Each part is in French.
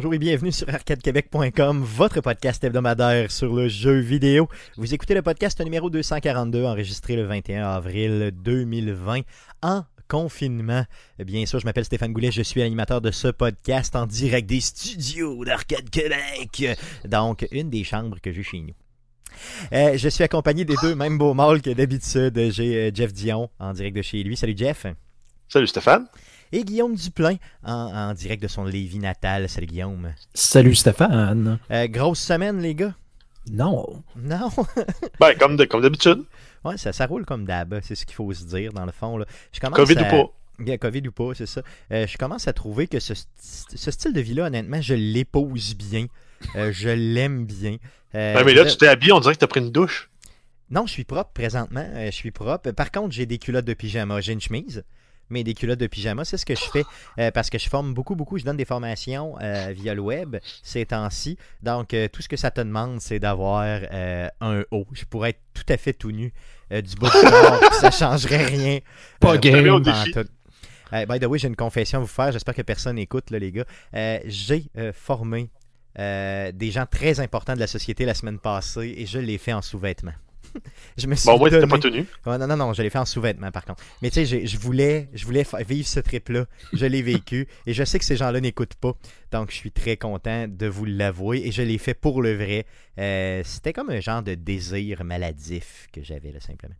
Bonjour et bienvenue sur arcadequebec.com, votre podcast hebdomadaire sur le jeu vidéo. Vous écoutez le podcast numéro 242, enregistré le 21 avril 2020 en confinement. Bien sûr, je m'appelle Stéphane Goulet, je suis animateur de ce podcast en direct des studios d'Arcade Québec. Donc, une des chambres que j'ai chez nous. Euh, je suis accompagné des deux mêmes beaux mâles que d'habitude. J'ai euh, Jeff Dion en direct de chez lui. Salut Jeff. Salut Stéphane. Et Guillaume Duplain en, en direct de son Lévis natal. Salut Guillaume. Salut Stéphane. Euh, grosse semaine, les gars? Non. Non. Ben, comme de- comme d'habitude. ouais, ça, ça roule comme d'hab. C'est ce qu'il faut se dire, dans le fond. Là. Je commence Covid à- ou pas. COVID ou pas, c'est ça. Euh, je commence à trouver que ce, st- ce style de vie-là, honnêtement, je l'épouse bien. Euh, je l'aime bien. Euh, mais là, je- tu t'es habillé, on dirait que t'as pris une douche. Non, je suis propre présentement. Euh, je suis propre. Par contre, j'ai des culottes de pyjama. J'ai une chemise, mais des culottes de pyjama, c'est ce que je fais euh, parce que je forme beaucoup, beaucoup. Je donne des formations euh, via le web ces temps-ci. Donc, euh, tout ce que ça te demande, c'est d'avoir un haut. Je pourrais être tout à fait tout nu du bout du corps, ça changerait rien. Pas game. by the way, j'ai une confession à vous faire. J'espère que personne n'écoute, les gars. J'ai formé des gens très importants de la société la semaine passée et je l'ai fait en sous-vêtements. Je me suis Bon, t'étais donné- pas tenu. Ouais, non, non, non, je l'ai fait en sous-vêtements par contre. Mais tu sais, je voulais, je voulais vivre ce trip-là. Je l'ai vécu et je sais que ces gens-là n'écoutent pas. Donc, je suis très content de vous l'avouer et je l'ai fait pour le vrai. Euh, C'était comme un genre de désir maladif que j'avais, là, simplement.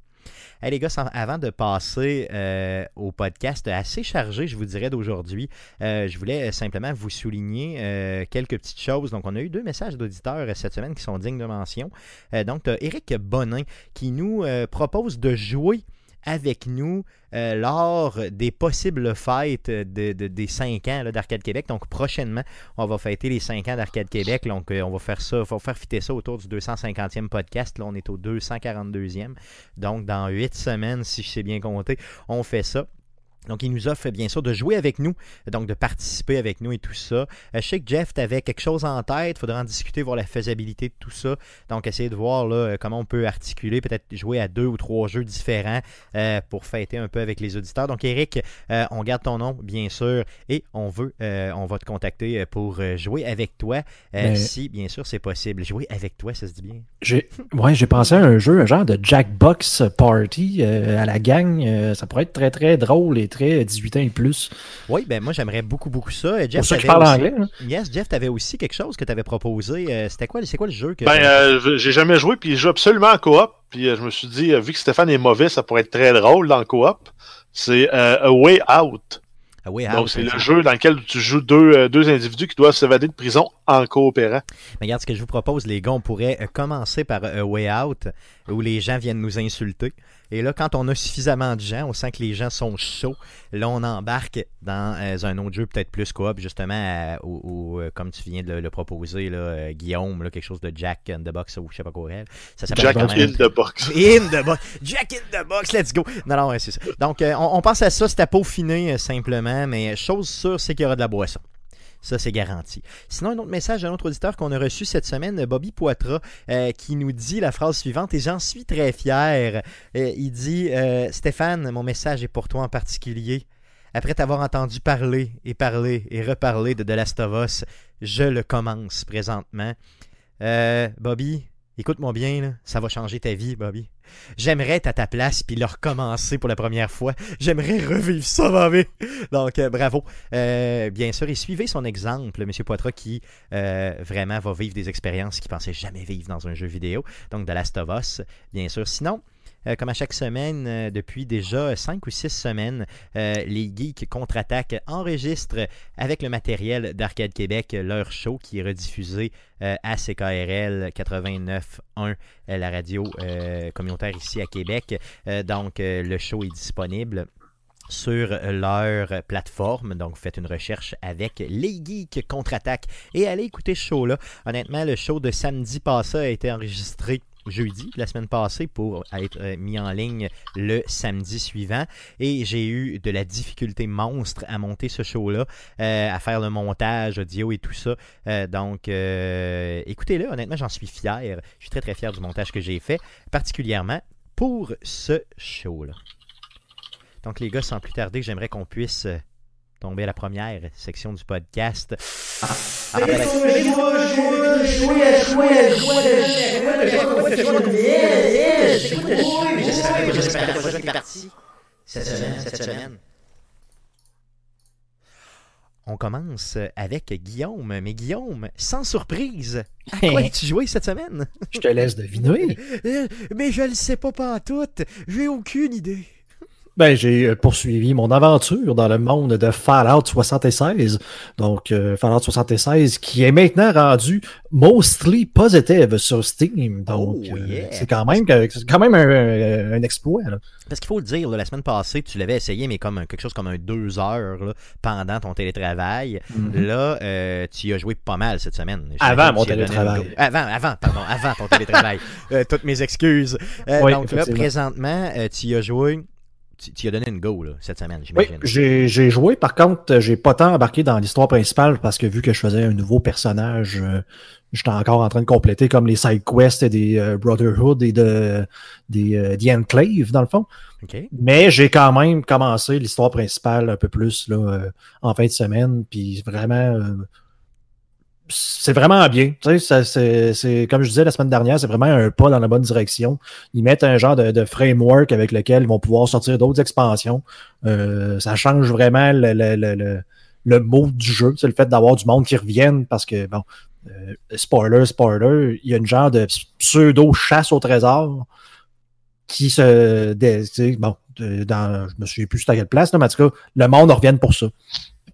Hey, les gars, avant de passer euh, au podcast assez chargé, je vous dirais d'aujourd'hui, euh, je voulais euh, simplement vous souligner quelques petites choses. Donc, on a eu deux messages d'auditeurs cette semaine qui sont dignes de mention. Donc, tu Eric Bonin qui nous propose de jouer avec nous euh, lors des possibles fêtes de, de- des 5 ans d'Arcade Québec. Donc prochainement, on va fêter les 5 ans d'Arcade Québec. Donc euh, on va faire ça, on va faire fitter ça autour du 250e podcast. Là, on est au 242e. Donc dans 8 semaines, si je sais bien compter, on fait ça. Donc, il nous offre bien sûr de jouer avec nous, donc de participer avec nous et tout ça. Euh, je sais que Jeff, tu avais quelque chose en tête, il faudra en discuter, voir la faisabilité de tout ça. Donc, essayer de voir là, euh, comment on peut articuler, peut-être jouer à deux ou trois jeux différents euh, pour fêter un peu avec les auditeurs. Donc, Eric, euh, on garde ton nom, bien sûr, et on veut, euh, on va te contacter pour jouer avec toi, Mais- si bien sûr c'est possible. Jouer avec toi, ça se dit bien? J'ai ouais, j'ai pensé à un jeu, un genre de Jackbox Party à la gang. Ça pourrait être très très drôle et très 18 ans et plus. Oui, ben moi j'aimerais beaucoup, beaucoup ça. Euh, Pour Jeff, ça que je t'avais parle aussi- anglais. hein. Yes, Jeff, tu avais aussi quelque chose que tu avais proposé. Euh, C'était quoi, c'est quoi le jeu que Ben, t'avais- euh, j'ai jamais joué, puis je joue absolument en coop. Puis euh, je me suis dit, euh, vu que Stéphane est mauvais, ça pourrait être très drôle dans le coop. C'est euh, A Way Out. Ah oui, Donc, Out, c'est le jeu dans lequel tu joues deux, euh, deux individus qui doivent s'évader de prison en coopérant. Mais regarde ce que je vous propose, les gars. On pourrait euh, commencer par euh, A Way Out, où les gens viennent nous insulter. Et là, quand on a suffisamment de gens, on sent que les gens sont chauds. Là, on embarque dans euh, un autre jeu, peut-être plus coop, justement, euh, euh, comme tu viens de le, le proposer, là, euh, Guillaume, là, quelque chose de Jack in the Box ou je sais pas quoi. elle. Ça s'appelle Jack in même- the Box. In the box. Jack in the box, let's go. Non, non, ouais, c'est ça. Donc, euh, on, on pense à ça, c'est à peaufiner simplement, mais chose sûre, c'est qu'il y aura de la boisson. Ça, c'est garanti. Sinon, un autre message d'un autre auditeur qu'on a reçu cette semaine, Bobby Poitras, euh, qui nous dit la phrase suivante, et j'en suis très fier. Euh, il dit euh, Stéphane, mon message est pour toi en particulier. Après t'avoir entendu parler et parler et reparler de The Last of Us, je le commence présentement. Bobby, écoute-moi bien, ça va changer ta vie, Bobby. J'aimerais être à ta place puis le recommencer pour la première fois. J'aimerais revivre ça, Bobby. Donc, euh, bravo. Euh, bien sûr, et suivez son exemple, M. Poitras, qui euh, vraiment va vivre des expériences qu'il pensait jamais vivre dans un jeu vidéo. Donc, The Last of Us, bien sûr. Sinon, euh, comme à chaque semaine, euh, depuis déjà 5 ou 6 semaines, euh, les Geeks Contre-Attaque enregistrent avec le matériel d'Arcade Québec leur show qui est rediffusé à CKRL 89.1, euh, la radio communautaire ici à Québec. Donc, le show est disponible sur leur plateforme. Donc, faites une recherche avec Les Geeks Contre-Attaque et allez écouter ce show-là. Honnêtement, le show de samedi passé a été enregistré jeudi, la semaine passée, pour être euh, mis en ligne le samedi suivant. Et j'ai eu de la difficulté monstre à monter ce show-là, euh, à faire le montage audio et tout ça. Euh, donc, écoutez-le, honnêtement, j'en suis fier. Je suis très, très fier du montage que j'ai fait, particulièrement pour ce show-là. Donc, les gars, sans plus tarder, j'aimerais qu'on puisse tomber à la première section du podcast. Cette semaine, cette semaine. On commence avec Guillaume. Mais Guillaume, sans surprise, à quoi as-tu joué cette semaine? Je te laisse deviner. Euh, mais je le sais pas pas tout. J'ai aucune idée. Ben, j'ai euh, poursuivi mon aventure dans le monde de Fallout 76. Donc, euh, Fallout 76 qui est maintenant rendu mostly positive sur Steam. Donc, Oh, euh, c'est quand même, quand même un, un exploit. là. Parce qu'il faut le dire, là, la semaine passée, tu l'avais essayé, mais comme quelque chose comme un deux heures là, pendant ton télétravail. Là, euh, tu y as joué pas mal cette semaine. Avant mon télétravail. une. Avant, avant, pardon, avant ton télétravail. Toutes mes excuses. Oui, donc là, présentement, tu y as joué. Tu, as donné une go là, cette semaine, Oui, j'imagine. j'ai j'ai joué. Par contre, j'ai pas tant embarqué dans l'histoire principale parce que vu que je faisais un nouveau personnage, euh, j'étais encore en train de compléter comme les side quests et des euh, Brotherhood et de des euh, The Enclave, dans le fond. OK. Mais j'ai quand même commencé l'histoire principale un peu plus là, euh, en fin de semaine. Puis vraiment, euh, c'est vraiment bien. Tu sais, c'est, comme je disais la semaine dernière, c'est vraiment un pas dans la bonne direction. Ils mettent un genre de, framework avec lequel ils vont pouvoir sortir d'autres expansions. Euh, ça change vraiment le, le, le, le, mode du jeu. C'est le fait d'avoir du monde qui revienne parce que, bon, euh, spoiler, spoiler, il y a une genre de pseudo chasse au trésor qui se. sais, bon, de- dans, je me souviens plus à quelle place, mais en tout cas, le monde en revienne pour ça.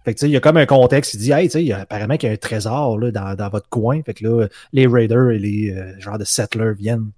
Fait que, tu il y a comme un contexte qui dit, hey, tu il y a- apparemment qu'il y a un trésor là, dans, dans votre coin. Fait que là, les raiders et les euh, genres de settlers viennent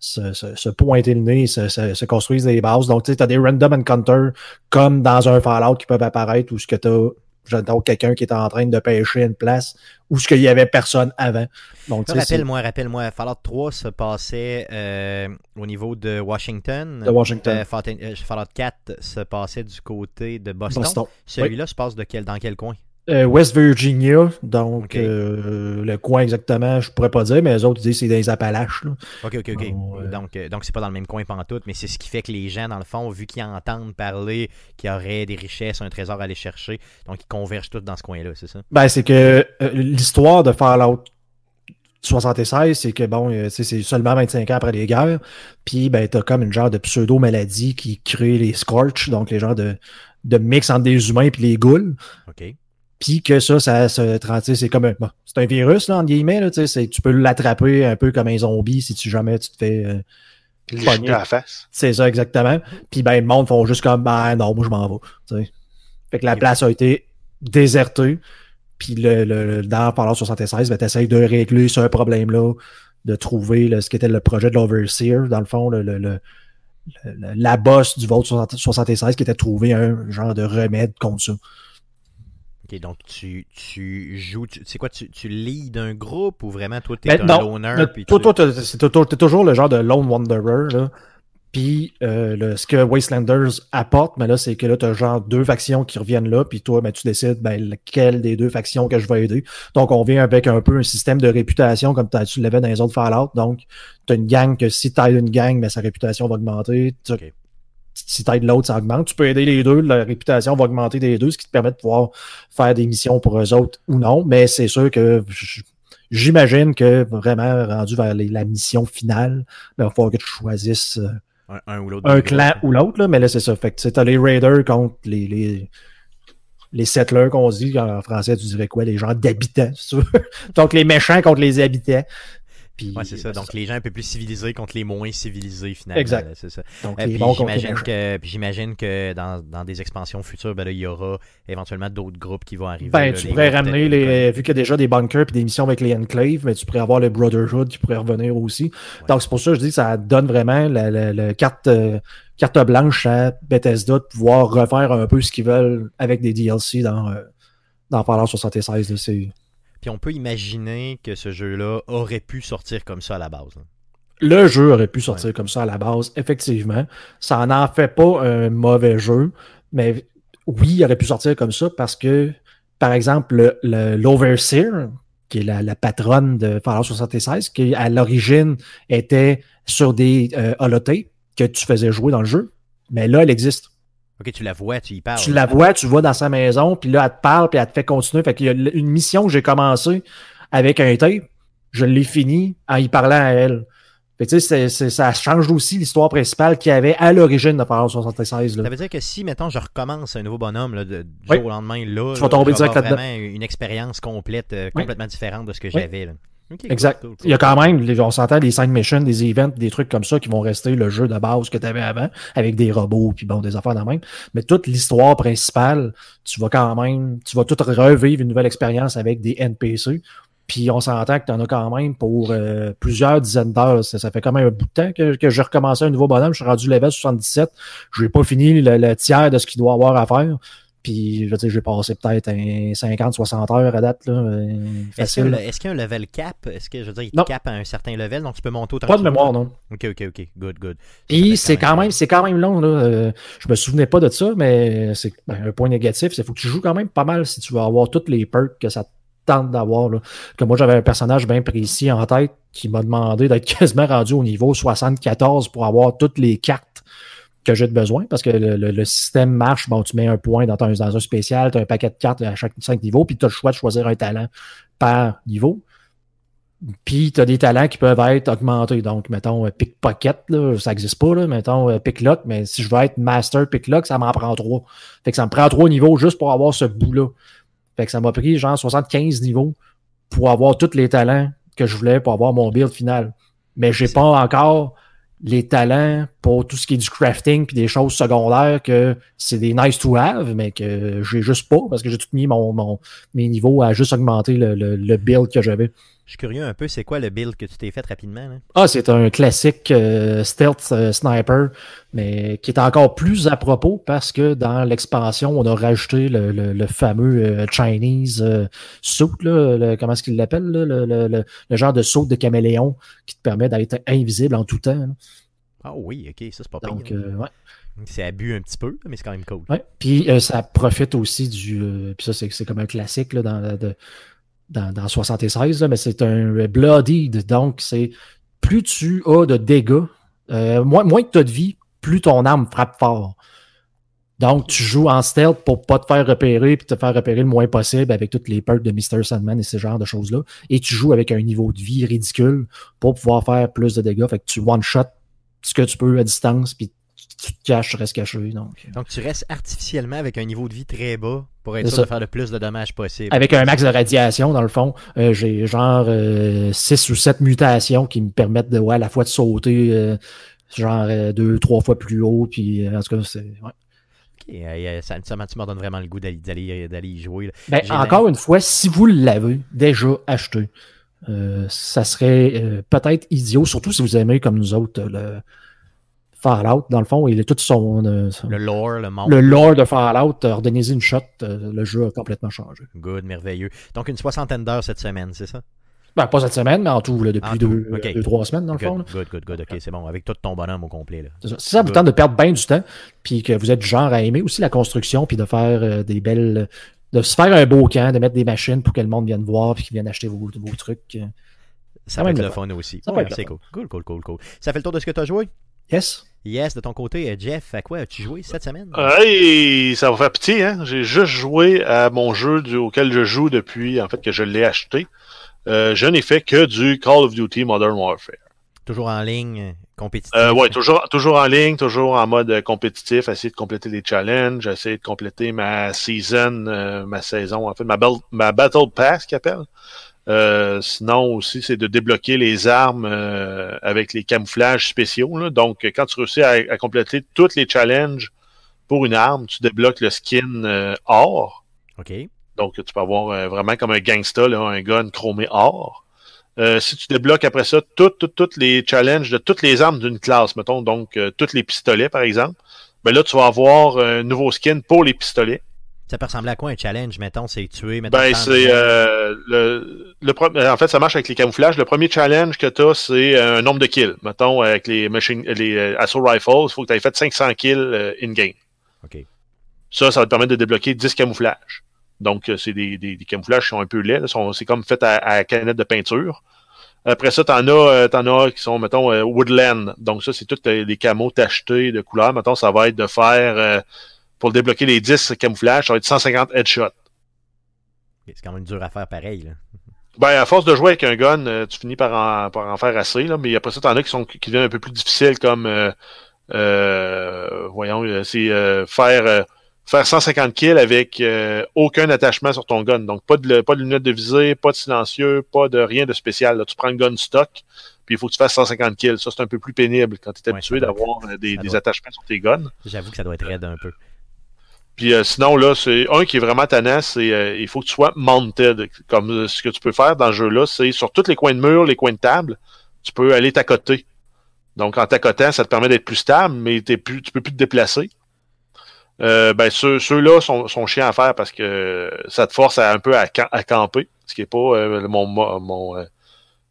se, se, se pointer le nez, se, se, se construisent des bases. Donc, tu t'as des random encounters comme dans un Fallout qui peuvent apparaître où ce que t'as j'entends quelqu'un qui est en train de pêcher une place où ce qu'il y avait personne avant. Donc, Rappelle-moi, rappelle-moi, Fallout 3 se passait euh, au niveau de Washington. de Washington, Euh, Fallout euh, Fallout 4 se passait du côté de Boston. Boston. Celui-là se passe de quel, dans quel coin? Euh, West Virginia, donc euh, le coin exactement, je pourrais pas dire, mais les autres disent que c'est dans les Appalaches. là. Ok, ok, ok. Bon, euh, Donc, euh, donc c'est pas dans le même coin pantoute, mais c'est ce qui fait que les gens, dans le fond, vu qu'ils entendent parler qu'il y aurait des richesses, un trésor à aller chercher, donc ils convergent tous dans ce coin-là, c'est ça? Ben, c'est que l'histoire de Fallout 76, c'est que bon, euh, c'est seulement 25 ans après les guerres, puis ben, t'as comme une genre de pseudo-maladie qui crée les Scorch, donc les genres de, de mix entre des humains puis les ghouls, Ok. Puis que ça, ça se c'est comme un, bon, c'est un virus, là, entre guillemets, là, tu sais, c'est- tu peux l'attraper un peu comme un zombie si tu jamais tu te fais... euh, jeter à la face. C'est ça, exactement. Puis ben, le monde font juste comme, ben non, moi je m'en vais. tu sais. Fait que la place a été désertée. Puis le, le, dans Fallout 76, ben, tu de régler ce problème-là, de trouver là, ce qui était le projet de l'Overseer, dans le fond, le, le, la boss du Vault 76 qui était de trouver un genre de remède contre ça. Ok, donc tu, tu joues, tu- c'est quoi, tu, tu leads un groupe ou vraiment toi t'es Ben, un non. loner? Le- puis toi, tu- toi, t'es toujours le genre de lone wanderer, là. Puis euh, le- ce que Wastelanders apporte, mais là, c'est que là, tu as genre deux factions qui reviennent là, puis toi, ben, tu décides ben, laquelle des deux factions que je vais aider. Donc, on vient avec un peu un système de réputation comme t'as- tu l'avais dans les autres Fallout. Donc, tu as une gang que si tu une gang, ben, sa réputation va augmenter. Si tu aides l'autre, ça augmente. Tu peux aider les deux, la réputation va augmenter des deux, ce qui te permet de pouvoir faire des missions pour eux autres ou non. Mais c'est sûr que j'imagine que vraiment rendu vers les- la mission finale, ben, il va falloir que tu choisisses euh, un, un ou l'autre. un clan ou l'autre, mais là, c'est ça. Fait que tu t'as les raiders contre les, les, les settlers qu'on se dit. En français, tu dirais quoi? Les gens d'habitants, si tu veux. Donc, les méchants contre les habitants. Puis, Ouais, c'est ça. ben, Donc les gens un peu plus civilisés contre les moins civilisés finalement. Exact. C'est ça. donc, Euh, les bons j'imagine que, j'imagine que dans, dans des expansions futures, ben là, il y aura éventuellement d'autres groupes qui vont arriver. Ben, là, tu pourrais ramener les. Vu qu'il y a déjà des bunkers et des missions avec les enclaves, mais tu pourrais avoir le Brotherhood qui pourrait revenir aussi. Donc, c'est pour ça que je dis que ça donne vraiment la, la- la carte, euh, carte blanche à Bethesda de pouvoir refaire un peu ce qu'ils veulent avec des DLC dans, euh, dans Fallout 76. là. Puis on peut imaginer que ce jeu-là aurait pu sortir comme ça à la base. là. Le jeu aurait pu sortir comme ça à la base, effectivement. Ça n'en fait pas un mauvais jeu, mais oui, il aurait pu sortir comme ça parce que, par exemple, le- le- l'Overseer, qui est la, la patronne de Fallout 76, qui à l'origine était sur des euh, que tu faisais jouer dans le jeu, mais là, elle existe. Ok, tu la vois, tu y parles. Tu la vois, tu vas dans sa maison, puis là, elle te parle, puis elle te fait continuer. Fait qu'il y a une mission que j'ai commencé avec un tape, je l'ai fini en y parlant à elle. Fait tu sais, ça change aussi l'histoire principale qu'il y avait à l'origine de Fallout 76. Là. Ça veut dire que si, mettons, je recommence un nouveau bonhomme là, de, du Oui. jour au lendemain, là, Tu vas là, tomber direct vraiment une expérience complète, euh, Oui. complètement différente de ce que Oui. j'avais. Cool, Exact. cool, cool. Il y a quand même, les- on s'entend, des side missions, des events, des trucs comme ça qui vont rester le jeu de base que tu avais avant, avec des robots, puis bon, des affaires dans le même. Mais toute l'histoire principale, tu vas quand même, tu vas tout revivre une nouvelle expérience avec des NPC. Puis on s'entend que tu en as quand même pour euh, plusieurs dizaines d'heures. Ça, ça fait quand même un bout de temps que, que j'ai recommencé un nouveau bonhomme. Je suis rendu level 77. Je n'ai pas fini le, le tiers de ce qu'il doit avoir à faire. Puis, je veux dire, j'ai passé peut-être un 50-60 heures à date, là, euh, Est-ce qu'il y, facile. a un- est-ce qu'il y a un level cap? Est-ce que, je veux dire, il te Non. cap à un certain level, donc tu peux monter autant Pas de mémoire, non. Ok, ok, ok. Good, good. Puis c'est quand même, c'est quand même long. Là. Euh, je me souvenais pas de ça, mais c'est ben, un point négatif. C'est faut que tu joues quand même pas mal si tu veux avoir toutes les perks que ça te tente d'avoir. là. Que moi, j'avais un personnage bien précis en tête qui m'a demandé d'être quasiment rendu au niveau 74 pour avoir toutes les cartes que j'ai de besoin parce que le, le- le système marche. Bon, tu mets un point dans, ton, dans un spécial, tu as un paquet de cartes à chaque cinq niveaux, puis tu as le choix de choisir un talent par niveau. Puis tu as des talents qui peuvent être augmentés. Donc, mettons, euh, pickpocket, là, ça n'existe pas, là. Mettons, euh, picklock, mais si je veux être master picklock, ça m'en prend trois. Fait que ça me prend trois niveaux juste pour avoir ce bout-là. Fait que ça m'a pris genre 75 niveaux pour avoir tous les talents que je voulais pour avoir mon build final. Mais j'ai pas encore les talents pour tout ce qui est du crafting puis des choses secondaires que c'est des nice to have, mais que j'ai juste pas parce que j'ai tout mis mon, mon- mes niveaux à juste augmenter le, le- le build que j'avais. Je suis curieux un peu, c'est quoi le build que tu t'es fait rapidement? Là? Ah, c'est un classique euh, stealth euh, sniper, mais qui est encore plus à propos parce que dans l'expansion, on a rajouté le, le- le fameux euh, Chinese euh, suit, là, le- comment est-ce qu'il l'appelle, là, le, le- le- le genre de saut de caméléon qui te permet d'être invisible en tout temps. là. Ah oui, ok, ça c'est pas Donc, pire. euh, ouais. C'est abus un petit peu, mais c'est quand même cool. Ouais. Puis euh, ça profite aussi du. euh, puis ça, c'est, comme un classique là, dans, de- dans, dans 76, là, mais c'est un Bloodied. Donc, c'est plus tu as de dégâts, moins, moins que tu as de vie, plus ton arme frappe fort. Donc, tu joues en stealth pour pas te faire repérer puis te faire repérer le moins possible avec toutes les perks de Mr. Sandman et ce genre de choses-là. Et tu joues avec un niveau de vie ridicule pour pouvoir faire plus de dégâts. Fait que tu one-shot ce que tu peux à distance puis tu te caches, tu restes caché. Donc, Donc tu restes artificiellement avec un niveau de vie très bas pour être sûr de faire le plus de dommages possible. Avec un max de radiation, dans le fond, euh, j'ai genre 6 ou 7 mutations qui me permettent de, ouais, à la fois de sauter euh, genre euh, deux, trois fois plus haut. Puis, euh, en tout cas, c'est. ouais. Ok, euh, ça, ça, tu m'en donnes vraiment le goût d'aller, y jouer. Ben, encore une fois, si vous l'avez déjà acheté, euh, ça serait euh, peut-être idiot, surtout si vous aimez comme nous autres euh, le Fallout, dans le fond, il est tout son. euh, son- Le lore, le monde. le lore de Fallout, redonnez-y une shot, le jeu a complètement changé. Good, merveilleux. Donc une soixantaine d'heures cette semaine, c'est ça? Ben, pas cette semaine, mais en tout, là, depuis En deux, ok. deux, trois semaines, dans le fond. là. Good, good, good. Ok, c'est bon. Avec tout ton bonhomme au complet. Là. C'est ça. Si ça vous tente de perdre bien du temps, puis que vous êtes du genre à aimer aussi la construction, puis de faire euh, des belles. De se faire un beau camp, de mettre des machines pour que le monde vienne voir, puis qu'ils viennent acheter vos, vos trucs. Ça Ça va être le fun aussi. Ça Ouais, c'est cool. Cool, cool, cool, cool. Ça fait le tour de ce que tu as joué? Yes? Yes, de ton côté, euh, Jeff, à quoi as-tu joué cette semaine? Hey, ça va faire petit, hein? J'ai juste joué à mon jeu du- auquel je joue depuis, en fait, que je l'ai acheté. Euh, je n'ai fait que du Call of Duty Modern Warfare. Toujours en ligne, compétitif? Euh, ouais, toujours, toujours en ligne, toujours en mode compétitif, essayer de compléter des challenges, essayer de compléter ma season, euh, ma saison, en fait, ma, ma Battle Pass qu'il appelle. Euh, sinon aussi, c'est de débloquer les armes euh, avec les camouflages spéciaux. là. Donc, quand tu réussis à, à compléter tous les challenges pour une arme, tu débloques le skin euh, or. OK. Donc, tu peux avoir euh, vraiment comme un gangsta, là, un gun chromé or. Euh, si tu débloques après ça toutes les challenges de toutes les armes d'une classe, mettons, donc euh, tous les pistolets, par exemple, ben là, tu vas avoir un nouveau skin pour les pistolets. Ça peut ressembler à quoi un challenge, mettons, c'est tuer, mettons, Ben, c'est euh, le, le pre- en fait, ça marche avec les camouflages. Le premier challenge que tu as, c'est euh, un nombre de kills. Mettons, avec les machine, les euh, assault rifles, il faut que tu aies fait 500 kills euh, in-game. OK. Ça, ça va te permettre de débloquer 10 camouflages. Donc, euh, c'est des, des, des camouflages qui sont un peu laids. C'est comme fait à, à canette de peinture. Après ça, t'en as, euh, t'en as qui sont, mettons, euh, Woodland. Donc, ça, c'est tous les, camos tachetés de couleurs. Mettons, ça va être de faire pour débloquer les 10 camouflages, ça va être 150 headshots. C'est quand même dur à faire pareil. Là. Ben, à force de jouer avec un gun, tu finis par en, par en faire assez, là, mais après ça, t'en as qui sont qui deviennent un peu plus difficiles comme euh, euh, voyons, c'est euh, faire faire 150 kills avec euh, aucun attachement sur ton gun. Donc pas de pas de lunettes de visée, pas de silencieux, pas de rien de spécial. Là, tu prends le gun stock, puis il faut que tu fasses 150 kills. Ça, c'est un peu plus pénible quand tu es Ouais, habitué d'avoir euh, des, attachements sur tes guns. J'avoue que ça doit être raide un peu. Puis euh, sinon, là, c'est un qui est vraiment tannant, c'est euh, il faut que tu sois mounted. Comme ce que tu peux faire dans ce jeu-là, c'est sur tous les coins de mur, les coins de table, tu peux aller t'accoter. Donc en t'accotant, ça te permet d'être plus stable, mais t'es plus, tu peux plus te déplacer. Euh, ben ceux, ceux-là sont, sont chiants à faire parce que ça te force à, un peu à, cam- à camper, ce qui est pas euh, mon, mo- mon, euh,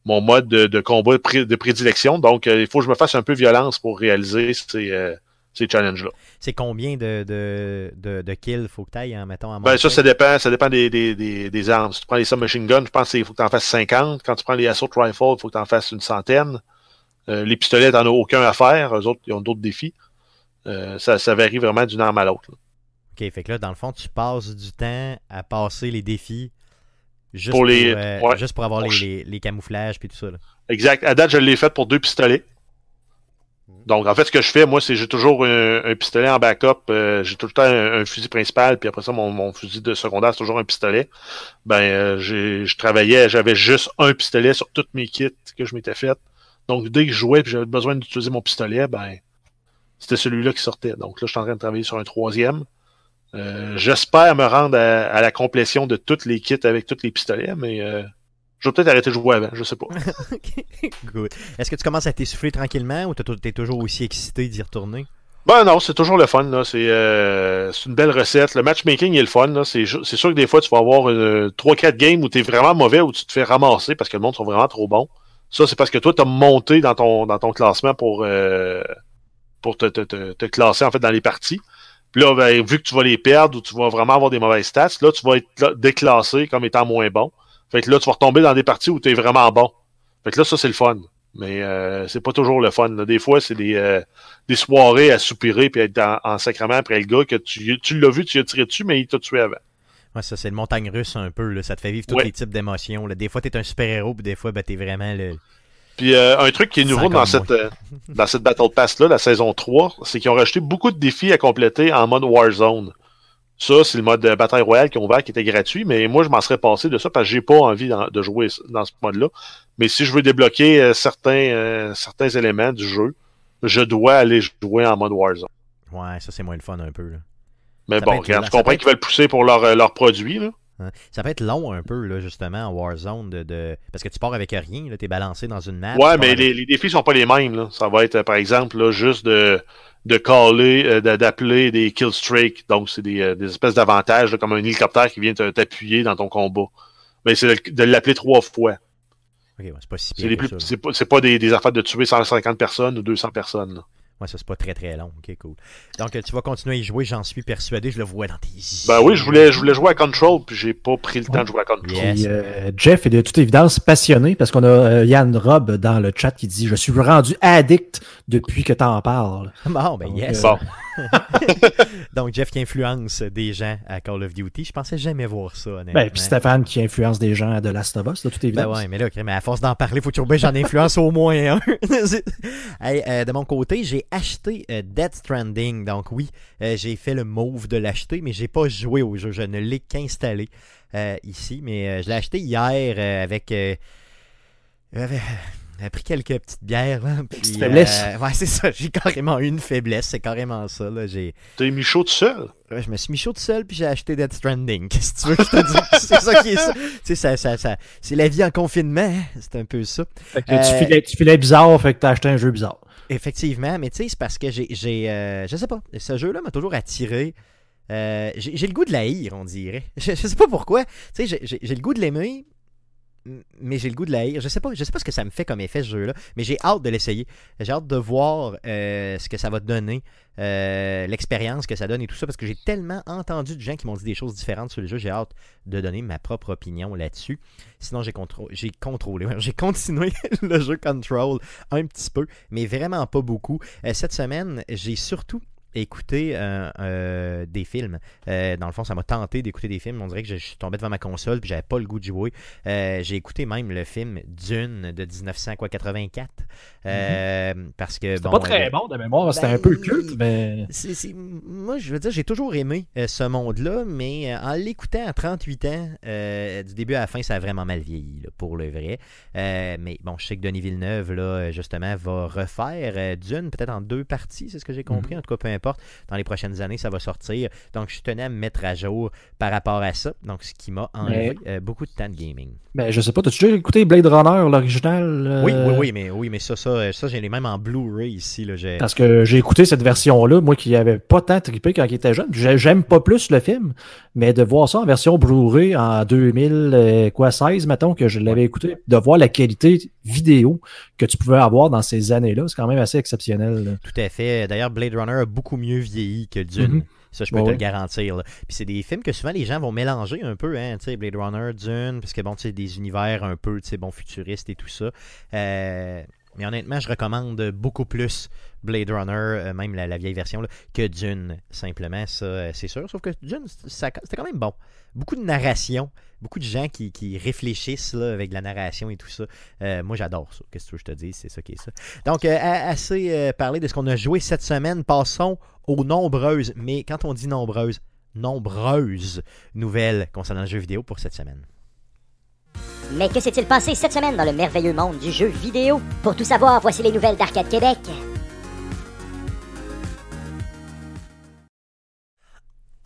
mon mode de, de combat de, pré- de prédilection. Donc il faut que je me fasse un peu violence pour réaliser ces, ces challenges-là. C'est combien de, de, de, de kills faut que tu ailles, mettons, en Ben, ça, ça dépend, ça dépend des, des, des, des armes. Si tu prends les submachine guns, je pense qu'il faut que tu en fasses 50. Quand tu prends les assault rifles, il faut que tu en fasses une centaine. Les pistolets, t'en as aucun à faire. Eux autres, ils ont d'autres défis. Euh, ça, ça varie vraiment d'une arme à l'autre. Ok, fait que là, dans le fond, tu passes du temps à passer les défis juste Pour les- euh, ouais. juste pour avoir les, Pour- les, les camouflages puis tout ça. là. Exact. À date, je l'ai fait pour deux pistolets. Donc, en fait, ce que je fais, moi, c'est j'ai toujours un, un pistolet en backup. euh, j'ai tout le temps un, un fusil principal, puis après ça, mon, mon fusil de secondaire, c'est toujours un pistolet. Ben, euh, je travaillais, j'avais juste un pistolet sur toutes mes kits que je m'étais fait. Donc, dès que je jouais, puis j'avais besoin d'utiliser mon pistolet, ben, c'était celui-là qui sortait. Donc là, je suis en train de travailler sur un troisième. Euh, J'espère me rendre à, à la complétion de toutes les kits avec tous les pistolets, mais euh, je vais peut-être arrêter de jouer avant, je sais pas. Good. Est-ce que tu commences à t'essouffler tranquillement ou tu es toujours aussi excité d'y retourner? Ben non, c'est toujours le fun. là. C'est euh, c'est une belle recette. Le matchmaking est le fun. là. C'est sûr que des fois, tu vas avoir euh, 3-4 games où tu es vraiment mauvais, où tu te fais ramasser parce que le monde sont vraiment trop bons. Ça, c'est parce que toi, tu as monté dans ton, dans ton classement pour, euh, pour te, te, te, te classer en fait dans les parties. Puis là, ben, vu que tu vas les perdre ou tu vas vraiment avoir des mauvaises stats, là, tu vas être déclassé comme étant moins bon. Fait que là, tu vas retomber dans des parties où tu es vraiment bon. Fait que là, ça, c'est le fun. Mais euh, c'est pas toujours le fun. là. Des fois, c'est des, euh, des soirées à soupirer puis être en, en sacrement après le gars que tu, tu l'as vu, tu l'as tiré dessus, mais il t'a tué avant. Ouais, ça, c'est le montagne russe un peu. Là. Ça te fait vivre tous Ouais. les types d'émotions. Des fois, tu es un super-héros, puis des fois, ben, tu es vraiment le. Puis euh, un truc qui est nouveau dans cette, euh, dans cette Battle Pass-là, la saison 3, c'est qu'ils ont rajouté beaucoup de défis à compléter en mode Warzone. Ça, c'est le mode euh, bataille royale qu'ils ont ouvert qui était gratuit, mais moi, je m'en serais passé de ça parce que j'ai pas envie de jouer dans ce mode-là. Mais si je veux débloquer euh, certains, certains éléments du jeu, je dois aller jouer en mode Warzone. Ouais, ça, c'est moins le fun un peu. Là. Mais Ça bon, regarde, je comprends qu'ils veulent pousser pour leur, euh, leur produit, là. Hein? Ça peut être long un peu, là, justement, en Warzone, de, de- parce que tu pars avec rien. Tu es balancé dans une map. Ouais, mais avec- les, les défis sont pas les mêmes. Là. Ça va être, euh, par exemple, là, juste de, de caller, euh, d'appeler des kill streak. Donc, c'est des, euh, des espèces d'avantages, comme un hélicoptère qui vient t'appuyer dans ton combat. Mais c'est de, de l'appeler trois fois. Ok, ouais, c'est pas si C'est pas, c'est pas des, des affaires de tuer 150 personnes ou 200 personnes. Ouais, ça, c'est pas très très long. Ok, cool. Donc, tu vas continuer à y jouer, j'en suis persuadé. Je le vois dans tes yeux. Ben oui, je voulais, je voulais jouer à Control, puis j'ai pas pris le temps de jouer à Control. Yes. Puis, euh, Jeff est de toute évidence passionné parce qu'on a euh, Yann Robb dans le chat qui dit Je suis rendu addict depuis que t'en parles. Bon, ben Donc, yes. euh, Bon. Donc, Jeff qui influence des gens à Call of Duty. Je pensais jamais voir ça, honnêtement. Ben, puis Stéphane qui influence des gens de Last of Us, de toute Ben ouais, mais là, mais à force d'en parler, faut que j'en influence au moins un. Hey, euh, de mon côté, j'ai acheté euh, Dead Stranding. Donc oui, euh, j'ai fait le move de l'acheter, mais j'ai pas joué au jeu. Je ne l'ai qu'installé ici. Mais je l'ai acheté hier avec... j'avais- j'avais pris quelques petites bières. Là, puis, petites faiblesses. euh, ouais, c'est ça. J'ai carrément eu une faiblesse. C'est carrément ça. Là. J'ai, T'es mis chaud tout seul? Ouais, je me suis mis chaud tout seul puis j'ai acheté Dead Stranding. Qu'est-ce que tu veux que je te dise? C'est ça qui est ça. Tu sais, ça, ça, ça- c'est la vie en confinement. hein. C'est un peu ça. Fait que Euh, tu, filais, tu filais bizarre, fait que t'as acheté un jeu bizarre. Effectivement, mais tu sais, c'est parce que j'ai. j'ai euh, je sais pas. Ce jeu-là m'a toujours attiré. Euh, j'ai j'ai le goût de l'haïr, on dirait. Je, je sais pas pourquoi. Tu sais, j'ai- j'ai j'ai le goût de l'aimer, mais j'ai le goût de l'haïr. Je sais pas, je sais pas ce que ça me fait comme effet ce jeu-là, mais j'ai hâte de l'essayer. J'ai hâte de voir euh, ce que ça va donner, euh, l'expérience que ça donne et tout ça, parce que j'ai tellement entendu de gens qui m'ont dit des choses différentes sur le jeu. J'ai hâte de donner ma propre opinion là-dessus. Sinon, j'ai contrôlé, j'ai continué le jeu Control un petit peu, mais vraiment pas beaucoup. Euh, cette semaine, j'ai surtout écouter euh, euh, des films. Euh, dans le fond, ça m'a tenté d'écouter des films. On dirait que je, je suis tombé devant ma console puis j'avais pas le goût de jouer. J'ai écouté même le film Dune de 1984. Euh, Parce que bon, pas très euh, bon de mémoire, c'était ben, un peu culte, mais. c'est- c'est- moi, je veux dire, j'ai toujours aimé euh, ce monde-là, mais euh, en l'écoutant à 38 ans, euh, du début à la fin, ça a vraiment mal vieilli, là, pour le vrai. Euh, mais bon, je sais que Denis Villeneuve, là, justement, va refaire euh, Dune, peut-être en deux parties, c'est ce que j'ai compris. En tout cas, peu importe, dans les prochaines années, ça va sortir. Donc, je tenais à me mettre à jour par rapport à ça. Donc, ce qui m'a enlevé euh, beaucoup de temps de gaming. Mais je sais pas, t'as-tu déjà écouté Blade Runner, l'original euh, Oui, oui, oui, mais, oui, mais ça, ça, euh, ça j'ai les mêmes en Blu-ray ici. Là, Parce que j'ai écouté cette version-là, moi qui n'avais pas tant trippé quand il était jeune. J'ai- J'aime pas plus le film, mais de voir ça en version Blu-ray en 2016, mettons, que je l'avais écouté, de voir la qualité vidéo que tu pouvais avoir dans ces années-là, c'est quand même assez exceptionnel. là. Tout à fait. D'ailleurs, Blade Runner a beaucoup mieux vieilli que Dune. Mhm. Ça, je peux Ouais, te le garantir. là. Puis c'est des films que souvent les gens vont mélanger un peu, hein, tu sais, Blade Runner, Dune, parce que bon, tu sais, des univers un peu, tu sais, bon, futuristes et tout ça. Euh, mais honnêtement, je recommande beaucoup plus Blade Runner, euh, même la, vieille version, que Dune, simplement, ça, euh, c'est sûr. Sauf que Dune, c'était quand même bon. Beaucoup de narration, beaucoup de gens qui, réfléchissent avec la narration et tout ça. Euh, moi, j'adore ça. Qu'est-ce que je te dis? C'est ça qui est ça. Donc, assez parlé de ce qu'on a joué cette semaine. Passons aux nombreuses, mais quand on dit nombreuses, nombreuses nouvelles concernant le jeu vidéo pour cette semaine. Mais que s'est-il passé cette semaine dans le merveilleux monde du jeu vidéo? Pour tout savoir, voici les nouvelles d'Arcade Québec.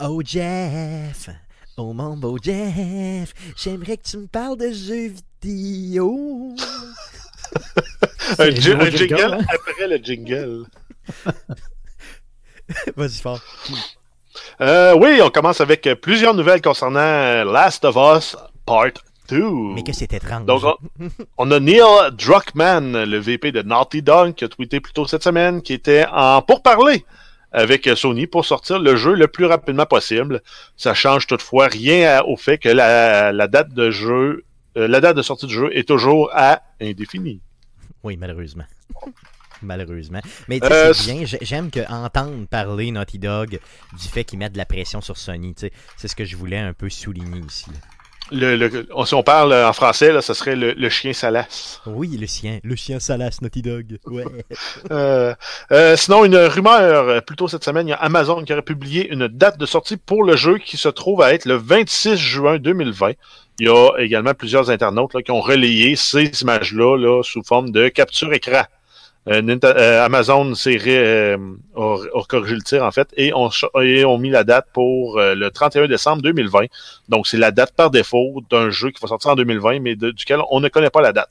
Oh Jeff, oh mon beau Jeff, j'aimerais que tu me parles de jeux vidéo. Un, jingle jingle, hein? après le jingle. Vas-y fort. Euh, oui, on commence avec plusieurs nouvelles concernant Last of Us Part 2. Mais que c'est étrange. Donc, on, on a Neil Druckmann, le VP de Naughty Dog, qui a tweeté plus tôt cette semaine, qui était en pourparler avec Sony pour sortir le jeu le plus rapidement possible. Ça change toutefois rien à- au fait que la, la date de jeu, euh, la date de sortie du jeu est toujours à indéfini. Oui, malheureusement. Malheureusement. Mais tu sais, Euh, c'est bien. J'ai- J'aime que entendre parler Naughty Dog du fait qu'ils mettent de la pression sur Sony. C'est ce que je voulais un peu souligner ici. là. Le, le- on- si on parle en français, là, ce serait le, le chien salace. Oui, le chien. Le chien salace Naughty Dog. Ouais. Euh, euh, sinon, une rumeur, euh, plus tôt cette semaine, il y a Amazon qui aurait publié une date de sortie pour le jeu qui se trouve à être le 26 juin 2020. Il y a également plusieurs internautes là, qui ont relayé ces images-là là, sous forme de capture écran. Euh, euh, Amazon s'est euh, a, corrigé le tir en fait et ont, et mis la date pour euh, le 31 décembre 2020. Donc c'est la date par défaut d'un jeu qui va sortir en 2020 mais duquel on ne connaît pas la date.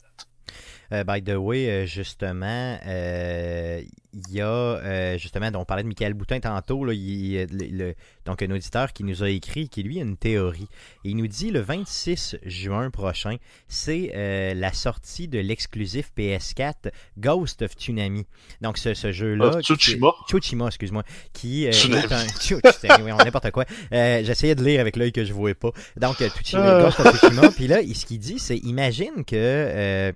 Euh, by the way, euh, justement, euh, il y a, euh, justement, on parlait de Michael Boutin tantôt, là, il- le- le- donc un auditeur qui nous a écrit, qui lui a une théorie. Et il nous dit le 26 juin prochain, c'est la sortie de l'exclusif PS4 Ghost of Tsunami. Donc ce, ce jeu-là... Qui- Tsushima. Tsushima, excuse-moi. Qui Tsunami. est un... Tsu- oui, on n'importe quoi. J'essayais de lire avec l'œil que je ne voyais pas. Donc, Tsushima, Ah. Ghost of Tsushima. Puis là, ce qu'il dit, c'est imagine que...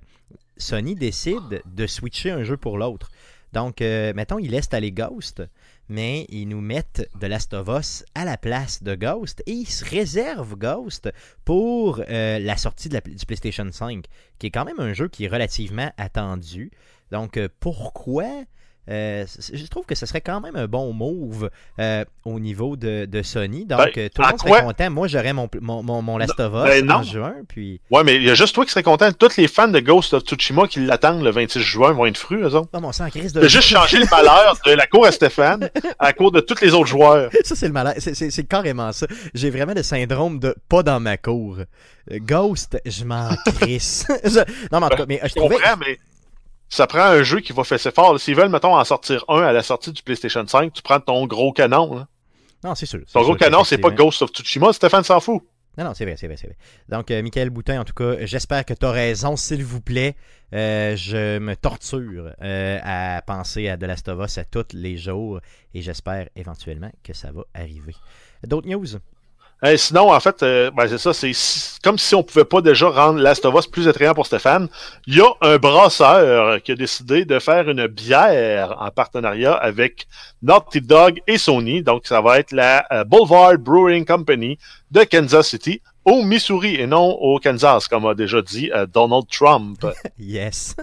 Sony décide de switcher un jeu pour l'autre. Donc, euh, mettons, ils laissent aller Ghost, mais ils nous mettent de Last of Us à la place de Ghost et ils se réservent Ghost pour euh, la sortie du PlayStation 5, qui est quand même un jeu qui est relativement attendu. Donc, euh, pourquoi euh, je trouve que ce serait quand même un bon move euh, au niveau de, de Sony. Donc, Ben, euh, tout le monde quoi- serait content. Moi, j'aurais mon, mon, mon, mon Last of Us Ben, non. en juin. Puis... Ouais, mais il y a juste toi qui serais content. Tous les fans de Ghost of Tsushima qui l'attendent le 26 juin vont être frus, eux autres. Oh, mon sang, crise Tu de... juste changé le malheur de la cour à Stéphane à la cour de tous les autres joueurs. Ça, c'est le malade. C'est- carrément ça. J'ai vraiment le syndrome de pas dans ma cour. Ghost, je m'en crisse. Je- Non, mais en tout cas, mais, je trouvais. mais ça prend un jeu qui va fesser fort. S'ils veulent, mettons, en sortir un à la sortie du PlayStation 5, tu prends ton gros canon. Non, c'est sûr. Ton sûr gros canon, c'est pas Ghost of Tsushima, Stéphane s'en fout. Non, non, c'est vrai, c'est vrai, c'est vrai. Donc, euh, Michael Boutin, en tout cas, j'espère que tu as raison, s'il vous plaît. Euh, je me torture euh, à penser à The Last of Us à tous les jours et j'espère éventuellement que ça va arriver. D'autres news? Sinon, en fait, euh, ben, c'est ça, c'est comme si on pouvait pas déjà rendre Last of Us plus attrayant pour Stéphane. Il y a un brasseur qui a décidé de faire une bière en partenariat avec Naughty Dog et Sony. Donc, ça va être la euh, Boulevard Brewing Company de Kansas City au Missouri et non au Kansas, comme a déjà dit euh, Donald Trump. Yes.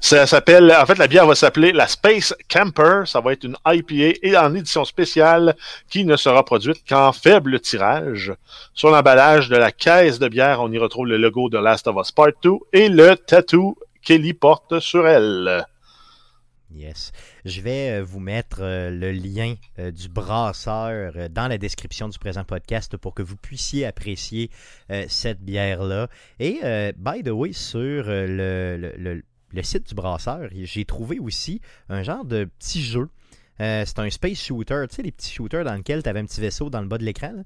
Ça s'appelle, en fait, la bière va s'appeler la Space Camper. Ça va être une IPA et en édition spéciale qui ne sera produite qu'en faible tirage. Sur l'emballage de la caisse de bière, on y retrouve le logo de Last of Us Part 2 et le tattoo qu'Ellie porte sur elle. Yes. Je vais euh, vous mettre euh, le lien euh, du brasseur dans la description du présent podcast pour que vous puissiez apprécier cette bière-là. Et, by the way, sur le- le site du brasseur, j'ai trouvé aussi un genre de petit jeu. Euh, c'est un space shooter, tu sais, les petits shooters dans lesquels tu avais un petit vaisseau dans le bas de l'écran.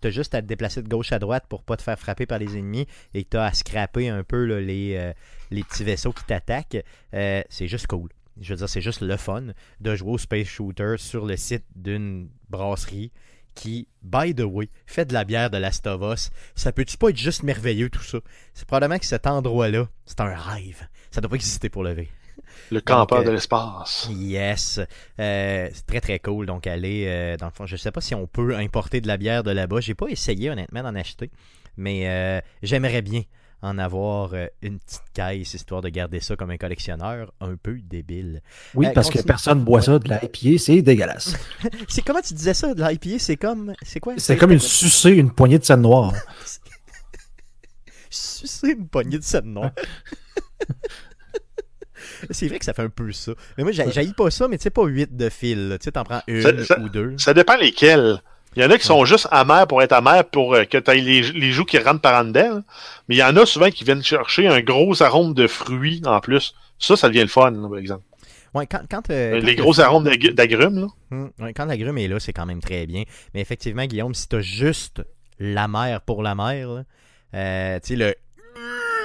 Tu as juste à te déplacer de gauche à droite pour pas te faire frapper par les ennemis et tu as à scraper un peu les, euh, les petits vaisseaux qui t'attaquent. Euh, c'est juste cool. Je veux dire, c'est juste le fun de jouer au Space Shooter sur le site d'une brasserie qui, by the way, fait de la bière de Last of Us. Ça peut-tu pas être juste merveilleux tout ça? C'est probablement que cet endroit-là, c'est un rêve. Ça doit pas exister pour le vrai. Le campeur euh, de l'espace. Yes. Euh, c'est très très cool. Donc aller, euh, dans le fond, je sais pas si on peut importer de la bière de là-bas. J'ai pas essayé honnêtement d'en acheter. Mais euh, j'aimerais bien en avoir euh, une petite caisse, histoire de garder ça comme un collectionneur un peu débile. Oui, Euh, parce que personne boit ça de la IPA, c'est dégueulasse. C'est comment tu disais ça, de l'IPA, c'est comme. C'est quoi? C'est comme une sucer une poignée de scène noire. Sucer une poignée de scène noire. c'est vrai que ça fait un peu ça. Mais moi, j'haïs pas ça, mais tu sais, pas 8 de fil. Tu sais, t'en prends une Ça- ça- ou deux. Ça dépend lesquels. Il y en a qui sont juste amers pour être amers pour euh, que tu aies les, les joues qui rentrent par en dedans. Mais il y en a souvent qui viennent chercher un gros arôme de fruits en plus. Ça, ça devient le fun, là, par exemple. Ouais, quand, quand, euh, quand les le- gros arômes d'ag- d'agrumes, là. Hum, ouais, quand l'agrume est là, c'est quand même très bien. Mais effectivement, Guillaume, si t'as juste la mer pour la mer, là, euh, tu sais, le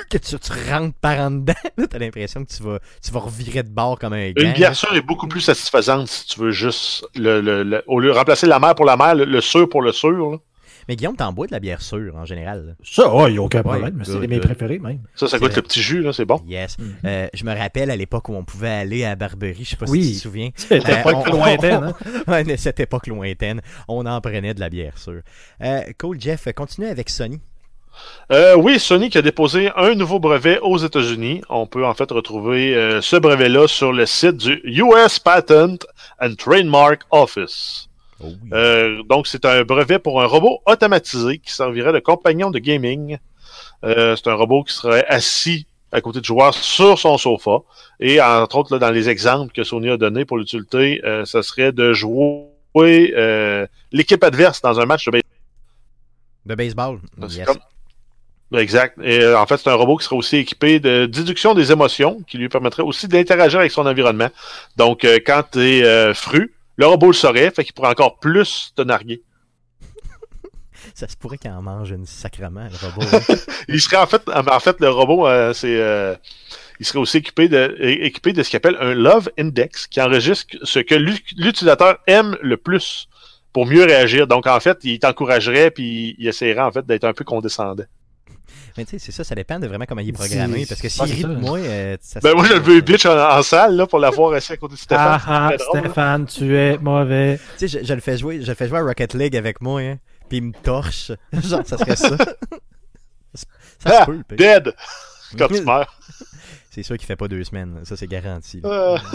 que tu, tu rentres par en dedans, t'as l'impression que tu vas, tu vas revirer de bord comme un gant. Une bière sûre est beaucoup plus satisfaisante si tu veux juste le, le- le- au lieu de remplacer la mer pour la mer, le, le sûr pour le sûr. là. Mais Guillaume, t'en bois de la bière sûre en général. là. Ça, il n'y a aucun problème. good, c'est mes préférés, même. Ça, ça goûte le petit jus, là, c'est bon. Yes. Mhm. Euh, je me rappelle à l'époque où on pouvait aller à Barberie, je sais pas Oui. si tu te souviens. C'était Euh, on- lointaine. hein. Ouais, cette époque lointaine, on en prenait de la bière sûre. Euh, cool, Jeff, continue avec Sony. Euh, oui, Sony qui a déposé un nouveau brevet aux États-Unis. On peut en fait retrouver euh, ce brevet-là sur le site du US Patent and Trademark Office. Oh oui. Euh, donc, c'est un brevet pour un robot automatisé qui servirait de compagnon de gaming. Euh, c'est un robot qui serait assis à côté du joueur sur son sofa. Et entre autres, là, dans les exemples que Sony a donnés pour l'utilité, ça serait de jouer l'équipe adverse dans un match de baseball. de baseball. Yes. comme- Exact. Et euh, en fait, c'est un robot qui serait aussi équipé de déduction des émotions, qui lui permettrait aussi d'interagir avec son environnement. Donc, euh, quand tu es fru, le robot le saurait, fait qu'il pourrait encore plus te narguer. Ça se pourrait qu'il en mange une sacrement, le robot. hein. Il serait en fait, en fait, le robot, euh, c'est, euh, il serait aussi équipé de, é- équipé de ce qu'il appelle un Love Index, qui enregistre ce que l'u- l'utilisateur aime le plus pour mieux réagir. Donc, en fait, il t'encouragerait puis il essaierait en fait d'être un peu condescendant. Mais tu sais, c'est ça, ça dépend de vraiment comment il est programmé. Parce que s'il c'est rit de ça. moi, euh, ça Ben moi, je le veux bitch en, en salle là, pour l'avoir assis à côté de Stéphane. Ah ah. Stéphane, tu es mauvais. Tu sais, je, je le fais jouer, je le fais jouer à Rocket League avec moi, hein, puis il me torche. Genre, ça serait ça. ça Ah, se peut, pire. Dead! Quand tu meurs. C'est sûr qu'il fait pas deux semaines, ça c'est garanti. Euh,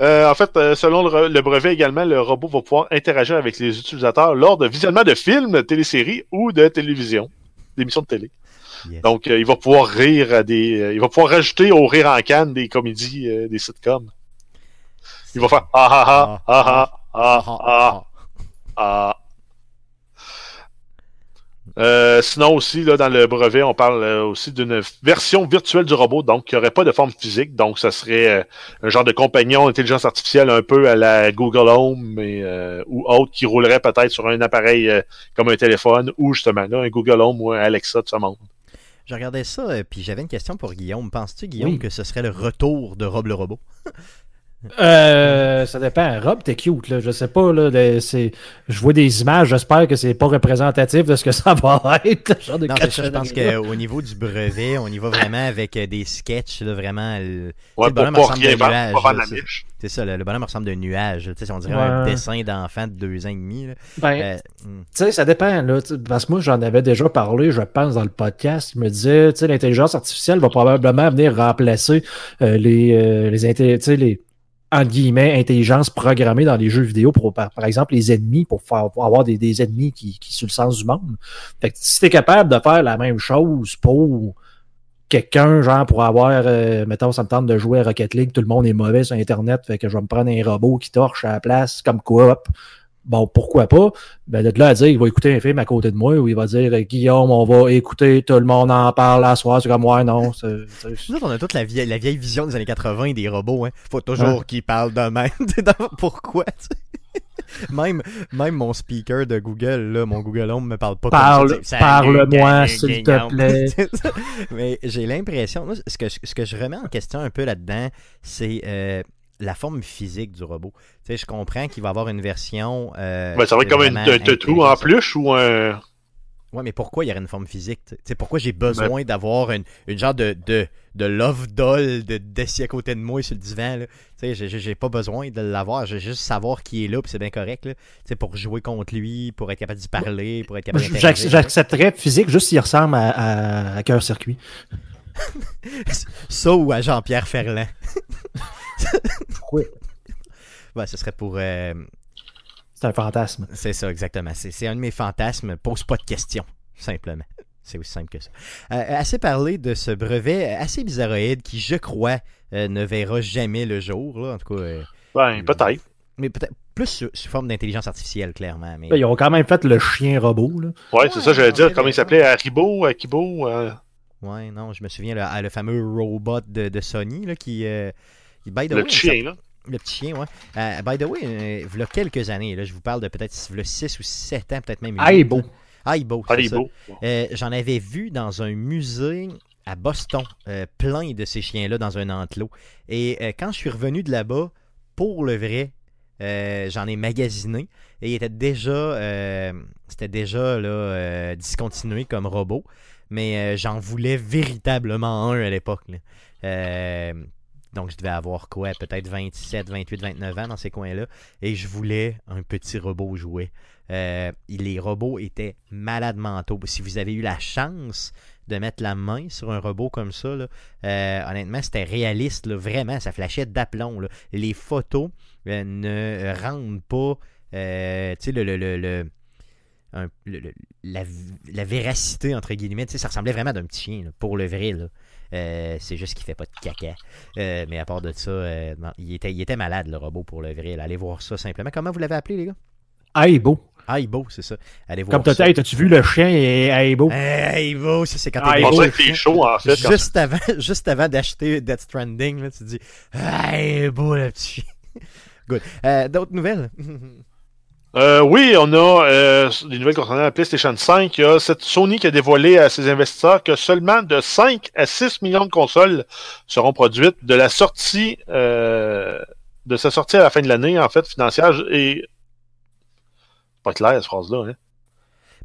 Euh, en fait, euh, selon le, re- le brevet également, le robot va pouvoir interagir avec les utilisateurs lors de visionnement de films, de téléséries ou de télévision, d'émissions de télé. Yes. Donc, euh, il va pouvoir rire à des, euh, il va pouvoir rajouter au rire en canne des comédies, euh, des sitcoms. Il va faire ah ah ah ah ah ah ah ah. Euh, sinon aussi, là, dans le brevet, on parle euh, aussi d'une version virtuelle du robot, donc qui n'aurait pas de forme physique, donc ça serait euh, un genre de compagnon d'intelligence artificielle un peu à la Google Home euh, ou autre qui roulerait peut-être sur un appareil euh, comme un téléphone ou justement là, un Google Home ou un Alexa de ce monde. Je regardais ça, puis j'avais une question pour Guillaume. Penses-tu, Guillaume, Oui. que ce serait le retour de Rob le robot? Euh, ça dépend. Rob, t'es cute, là. Je sais pas, là. de- c'est... Je vois des images, j'espère que c'est pas représentatif de ce que ça va être. genre de Non, ça, je pense qu'au niveau du brevet, on y va vraiment avec euh, des sketchs, là, vraiment. le- Ouais, le bonhomme pas ressemble rien d'un nuage, c'est- ça, le, le bonhomme ressemble d'un nuage. Tu sais, on dirait un dessin d'enfant de deux ans et demi. là. Ben, Euh, hmm. Tu sais, ça dépend, là. Parce que moi, j'en avais déjà parlé, je pense, dans le podcast. Je me disais, tu sais, l'intelligence artificielle va probablement venir remplacer euh, les, euh, les, les, entre guillemets, intelligences programmées dans les jeux vidéo pour, par, exemple, les ennemis, pour faire avoir des, ennemis qui, qui sont le sens du monde. Fait que si t'es capable de faire la même chose pour quelqu'un, genre, pour avoir, euh, mettons, ça me tente de jouer à Rocket League, tout le monde est mauvais sur Internet, fait que je vais me prendre un robot qui torche à la place, comme coop. Bon, pourquoi pas? Ben, de là à dire, il va écouter un film à côté de moi, ou il va dire, Guillaume, on va écouter, tout le monde en parle à soir, c'est comme, ouais, non, c'est, Nous autres, on a toute la vieille, la vieille vision des années 80 des robots. Hein. Faut toujours qu'ils parlent de même. Pourquoi? même, même mon speaker de Google, là, mon Google Home me parle pas Parle- parle-moi, s'il te plaît. Mais j'ai l'impression, ce que, je- ce que je remets en question un peu là-dedans, c'est euh, la forme physique du robot. Tu sais, je comprends qu'il va avoir une version. euh, Ben, ça va être comme un toutou en plus ou un. Ouais, mais pourquoi il y aurait une forme physique? tu sais? Pourquoi j'ai besoin d'avoir une, une genre de, de, de love doll de d'assis à côté de moi sur le divan? Là? Tu sais, j'ai- pas besoin de l'avoir. J'ai juste savoir qui est là, puis c'est bien correct. Là. Tu sais, pour jouer contre lui, pour être capable d'y parler, pour être capable. J'accepterais physique juste s'il ressemble à, à, à cœur-circuit. Ça ou à Jean-Pierre Ferland. Pourquoi? Ouais, ce serait pour... euh, C'est un fantasme. C'est ça, exactement. C'est un de mes fantasmes. Pose pas de questions, simplement. C'est aussi simple que ça. Euh, assez parlé de ce brevet assez bizarroïde qui, je crois, euh, ne verra jamais le jour. Là. En tout cas, euh, Ben, peut-être. mais peut-être plus sous, sous forme d'intelligence artificielle, clairement. Mais... Là, Ils ont quand même fait le chien robot. Là. Ouais, c'est ça, j'allais dire. Comment il s'appelait Haribo, Akibo euh, Ouais, non, je me souviens, le, ah, le fameux robot de, de Sony là, qui... euh, qui, by the Le way, petit chien, là. Le petit chien, ouais. Euh, by the way, euh, il y a quelques années, là, je vous parle de peut-être 6 ou 7 ans, peut-être même. Ah, il est beau. Aibo, c'est ça. Euh, J'en avais vu dans un musée à Boston, euh, plein de ces chiens-là dans un enclos. Et euh, quand je suis revenu de là-bas, pour le vrai, euh, j'en ai magasiné. Et il était déjà, euh, c'était déjà là, euh, discontinué comme robot. Mais euh, j'en voulais véritablement un à l'époque. Euh, donc je devais avoir quoi, peut-être 27, 28, 29 ans dans ces coins-là. Et je voulais un petit robot jouet. Euh, les robots étaient malades mentaux. Si vous avez eu la chance de mettre la main sur un robot comme ça, euh, honnêtement, c'était réaliste. vraiment, ça flashait d'aplomb. Les photos ne rendent pas le- un- le- le- la, la véracité, entre guillemets. Tu sais, Ça ressemblait vraiment d'un petit chien, là, pour le vrai. là. Euh, c'est juste qu'il fait pas de caca. Euh, mais à part de ça, euh, non, il, était, il était malade, le robot, pour le vrai. là. Allez voir ça simplement. Comment vous l'avez appelé, les gars? Aibo. Aibo, c'est ça. Allez voir Comme t'as ça. hey, t'as-tu vu le chien et Aibo? Aibo, ça c'est quand t'es gros. que t'es chaud, en fait. quand- Juste avant, juste avant d'acheter Death Stranding, là, tu te dis Aibo, le petit chien. Good. Euh, D'autres nouvelles? Euh, oui, on a euh, des nouvelles concernant la PlayStation 5. Il y a cette Sony qui a dévoilé à ses investisseurs que seulement de 5 à 6 millions de consoles seront produites de la sortie euh, de sa sortie à la fin de l'année, en fait, financière. Et pas clair cette phrase-là. Hein?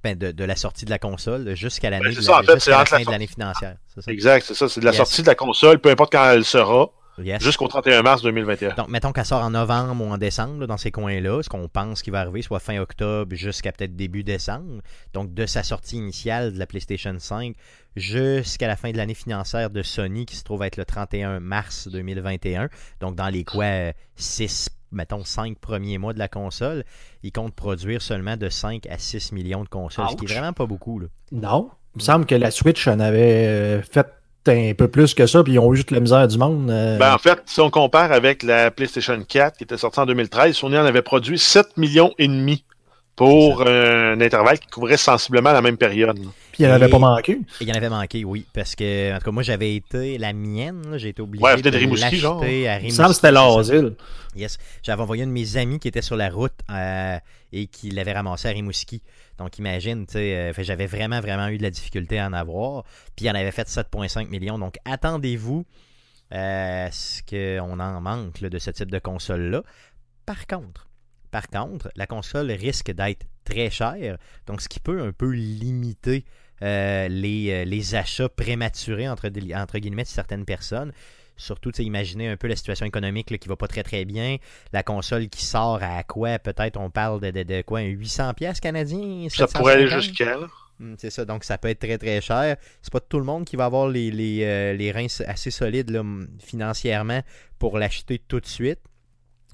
Ben, de, de la sortie de la console jusqu'à l'année Ben, en fait, la la fin de l'année financière. Ça? Exact, c'est ça. C'est de la Yes. sortie de la console, peu importe quand elle sera, Yes. jusqu'au 31 mars 2021. Donc, mettons qu'elle sort en novembre ou en décembre, là, dans ces coins-là, ce qu'on pense qui va arriver, soit fin octobre jusqu'à peut-être début décembre. Donc, de sa sortie initiale de la PlayStation 5 jusqu'à la fin de l'année financière de Sony, qui se trouve être le 31 mars 2021. Donc, dans les quoi, 6, mettons 5 premiers mois de la console, ils comptent produire seulement de 5 à 6 millions de consoles, ce qui est vraiment pas beaucoup. Là. Non. Il me semble que la Switch en avait euh, un peu plus que ça, puis ils ont eu juste la misère du monde. euh, Ben, en fait, si on compare avec la PlayStation 4 qui était sortie en 2013, Sony en avait produit 7 millions et demi pour un intervalle qui couvrait sensiblement la même période. Puis il n'en avait pas manqué. Il y en avait manqué, oui, parce que, en tout cas, moi, j'avais été, la mienne, là, j'ai été obligé Ouais, de Rimouski, l'acheter genre. à Il me Rimouski. semble que c'était l'asile. Yes. J'avais envoyé un de mes amis qui était sur la route euh, et qui l'avait ramassé à Rimouski. Donc imagine, tu sais, euh, j'avais vraiment, vraiment eu de la difficulté à en avoir. Puis il en avait fait 7,5 millions. Donc attendez-vous euh, ce qu'on en manque de ce type de console-là. Par contre, par contre, la console risque d'être très chère, donc ce qui peut un peu limiter euh, les, les, achats prématurés entre, entre guillemets de certaines personnes. Surtout, imaginez un peu la situation économique qui va pas très très bien. La console qui sort à quoi? Peut-être on parle de, de, quoi? 800 pièces canadiens Ça pourrait aller jusqu'à là. Hmm, c'est ça, donc ça peut être très très cher. C'est pas tout le monde qui va avoir les, les, euh, les reins assez solides là, financièrement pour l'acheter tout de suite.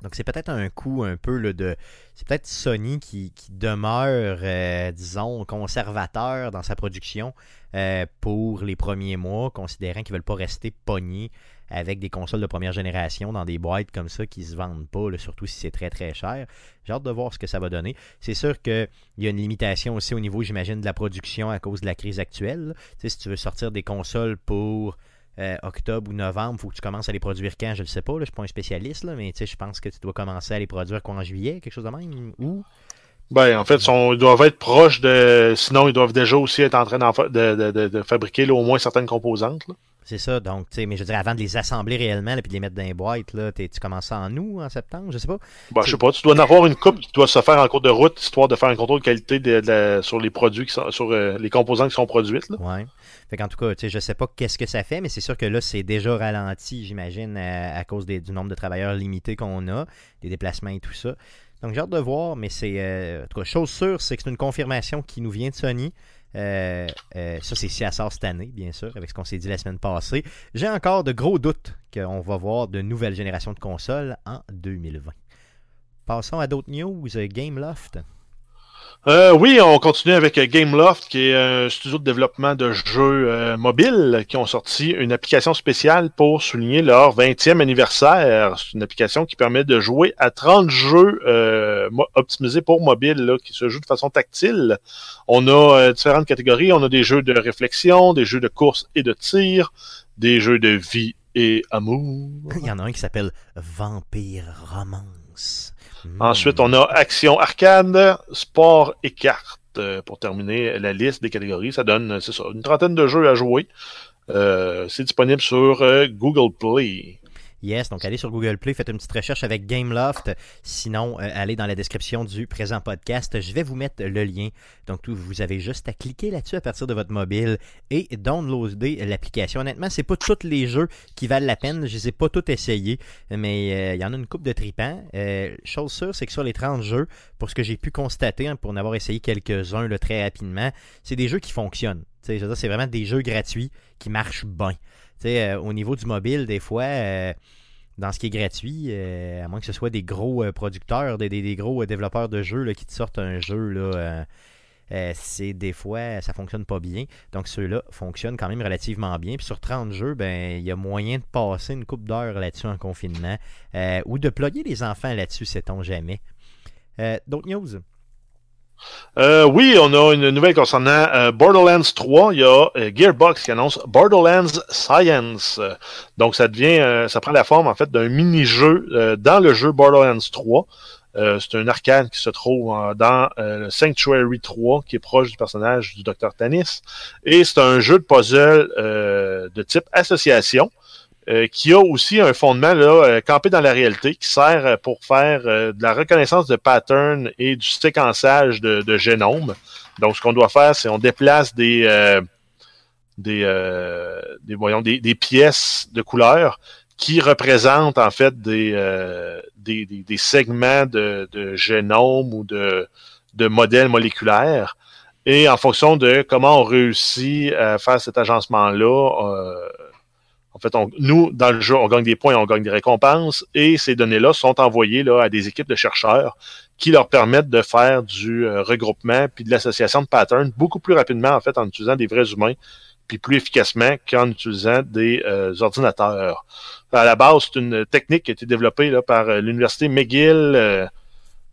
Donc c'est peut-être un coup un peu là, de. C'est peut-être Sony qui, demeure, euh, disons, conservateur dans sa production euh, pour les premiers mois, considérant qu'ils ne veulent pas rester pognés avec des consoles de première génération dans des boîtes comme ça qui se vendent pas, surtout si c'est très très cher. J'ai hâte de voir ce que ça va donner. C'est sûr qu'il y a une limitation aussi au niveau, j'imagine, de la production à cause de la crise actuelle. si tu veux sortir des consoles pour euh, octobre ou novembre, il faut que tu commences à les produire quand, je ne sais pas, je ne suis pas un spécialiste, là, mais je pense que tu dois commencer à les produire quoi en juillet, quelque chose de même, ou... Ben, en fait, ils doivent être proches de. Sinon, ils doivent déjà aussi être en train de, de, de, fabriquer au moins certaines composantes. Là. C'est ça, donc, tu sais, mais je veux dire, avant de les assembler réellement et de les mettre dans les boîtes, là, tu commences en août, en septembre, je sais pas. Ben, je sais pas, tu dois en avoir une coupe qui doit se faire en cours de route, histoire de faire un contrôle de qualité de, sur les produits qui sont, sur euh, les composants qui sont produits, là. Ouais. Fait qu'en tout cas, je sais pas qu'est-ce que ça fait, mais c'est sûr que là, c'est déjà ralenti, j'imagine, à, cause du nombre de travailleurs limités qu'on a, des déplacements et tout ça. Donc, j'ai hâte de voir, mais c'est. Euh, en tout cas, chose sûre, c'est que c'est une confirmation qui nous vient de Sony. Euh, euh, ça, c'est si elle sort cette année, bien sûr, avec ce qu'on s'est dit la semaine passée. J'ai encore de gros doutes qu'on va voir de nouvelles générations de consoles en 2020. Passons à d'autres news. Gameloft. Euh, oui, on continue avec Gameloft, qui est un studio de développement de jeux euh, mobiles qui ont sorti une application spéciale pour souligner leur 20e anniversaire. C'est une application qui permet de jouer à 30 jeux euh, optimisés pour mobile, là, qui se jouent de façon tactile. On a différentes catégories. On a des jeux de réflexion, des jeux de course et de tir, des jeux de vie et amour. Il y en a un qui s'appelle Vampire Romance. Ensuite, on a action arcade, sport et cartes euh, pour terminer la liste des catégories. Ça donne, une trentaine de jeux à jouer. Euh, c'est disponible sur euh, Google Play. Yes, donc allez sur Google Play, faites une petite recherche avec Gameloft. Sinon, euh, allez dans la description du présent podcast. Je vais vous mettre le lien. Donc, vous avez juste à cliquer là-dessus à partir de votre mobile et downloader l'application. Honnêtement, c'est pas tous les jeux qui valent la peine. Je les ai pas tous essayés, mais euh, il y en a une coupe de tripants. Euh, chose sûre, c'est que sur les 30 jeux, pour ce que j'ai pu constater, hein, pour en avoir essayé quelques-uns très rapidement, c'est des jeux qui fonctionnent. C'est vraiment des jeux gratuits qui marchent bien. Euh, au niveau du mobile, des fois, euh, dans ce qui est gratuit, euh, à moins que ce soit des gros producteurs, des, gros développeurs de jeux qui te sortent un jeu, là, c'est des fois, ça fonctionne pas bien. Donc ceux-là fonctionnent quand même relativement bien. Puis sur 30 jeux, ben il y a moyen de passer une coupe d'heures là-dessus en confinement ou de plugger les enfants là-dessus, sait-on jamais. D'autres news? Euh, oui, on a une nouvelle concernant euh, Borderlands 3. Il y a euh, Gearbox qui annonce Borderlands Science. donc, ça devient, ça prend la forme en fait d'un mini-jeu dans le jeu Borderlands 3. c'est un arcade qui se trouve dans le Sanctuary 3, qui est proche du personnage du Dr. Tanis. Et c'est un jeu de puzzle de type association. Euh, qui a aussi un fondement là, euh, campé dans la réalité, qui sert euh, pour faire de la reconnaissance de patterns et du séquençage de, de génome. Donc, ce qu'on doit faire, c'est on déplace des des, des voyons des, des, pièces de couleurs qui représentent en fait des, des, des, segments de, de génome ou de, de modèles moléculaires. Et en fonction de comment on réussit à faire cet agencement-là, en fait, nous, dans le jeu, on gagne des points, on gagne des récompenses, et ces données-là sont envoyées là, à des équipes de chercheurs qui leur permettent de faire du euh, regroupement puis de l'association de patterns beaucoup plus rapidement, en fait, en utilisant des vrais humains, puis plus efficacement qu'en utilisant des euh, ordinateurs. À la base, c'est une technique qui a été développée par euh, l'université McGill.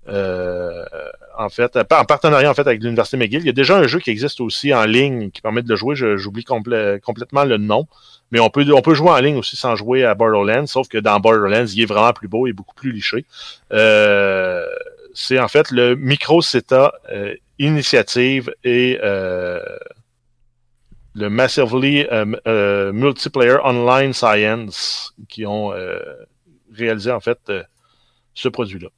en fait, en partenariat en fait avec l'université McGill. Il y a déjà un jeu qui existe aussi en ligne qui permet de le jouer. J'oublie complètement le nom. Mais on peut, on peut jouer en ligne aussi sans jouer à Borderlands, sauf que dans Borderlands, il est vraiment plus beau et beaucoup plus liché. Euh, c'est en fait le micro CETA euh, initiative et euh, le Massively Multiplayer Online Science qui ont réalisé en fait ce produit-là.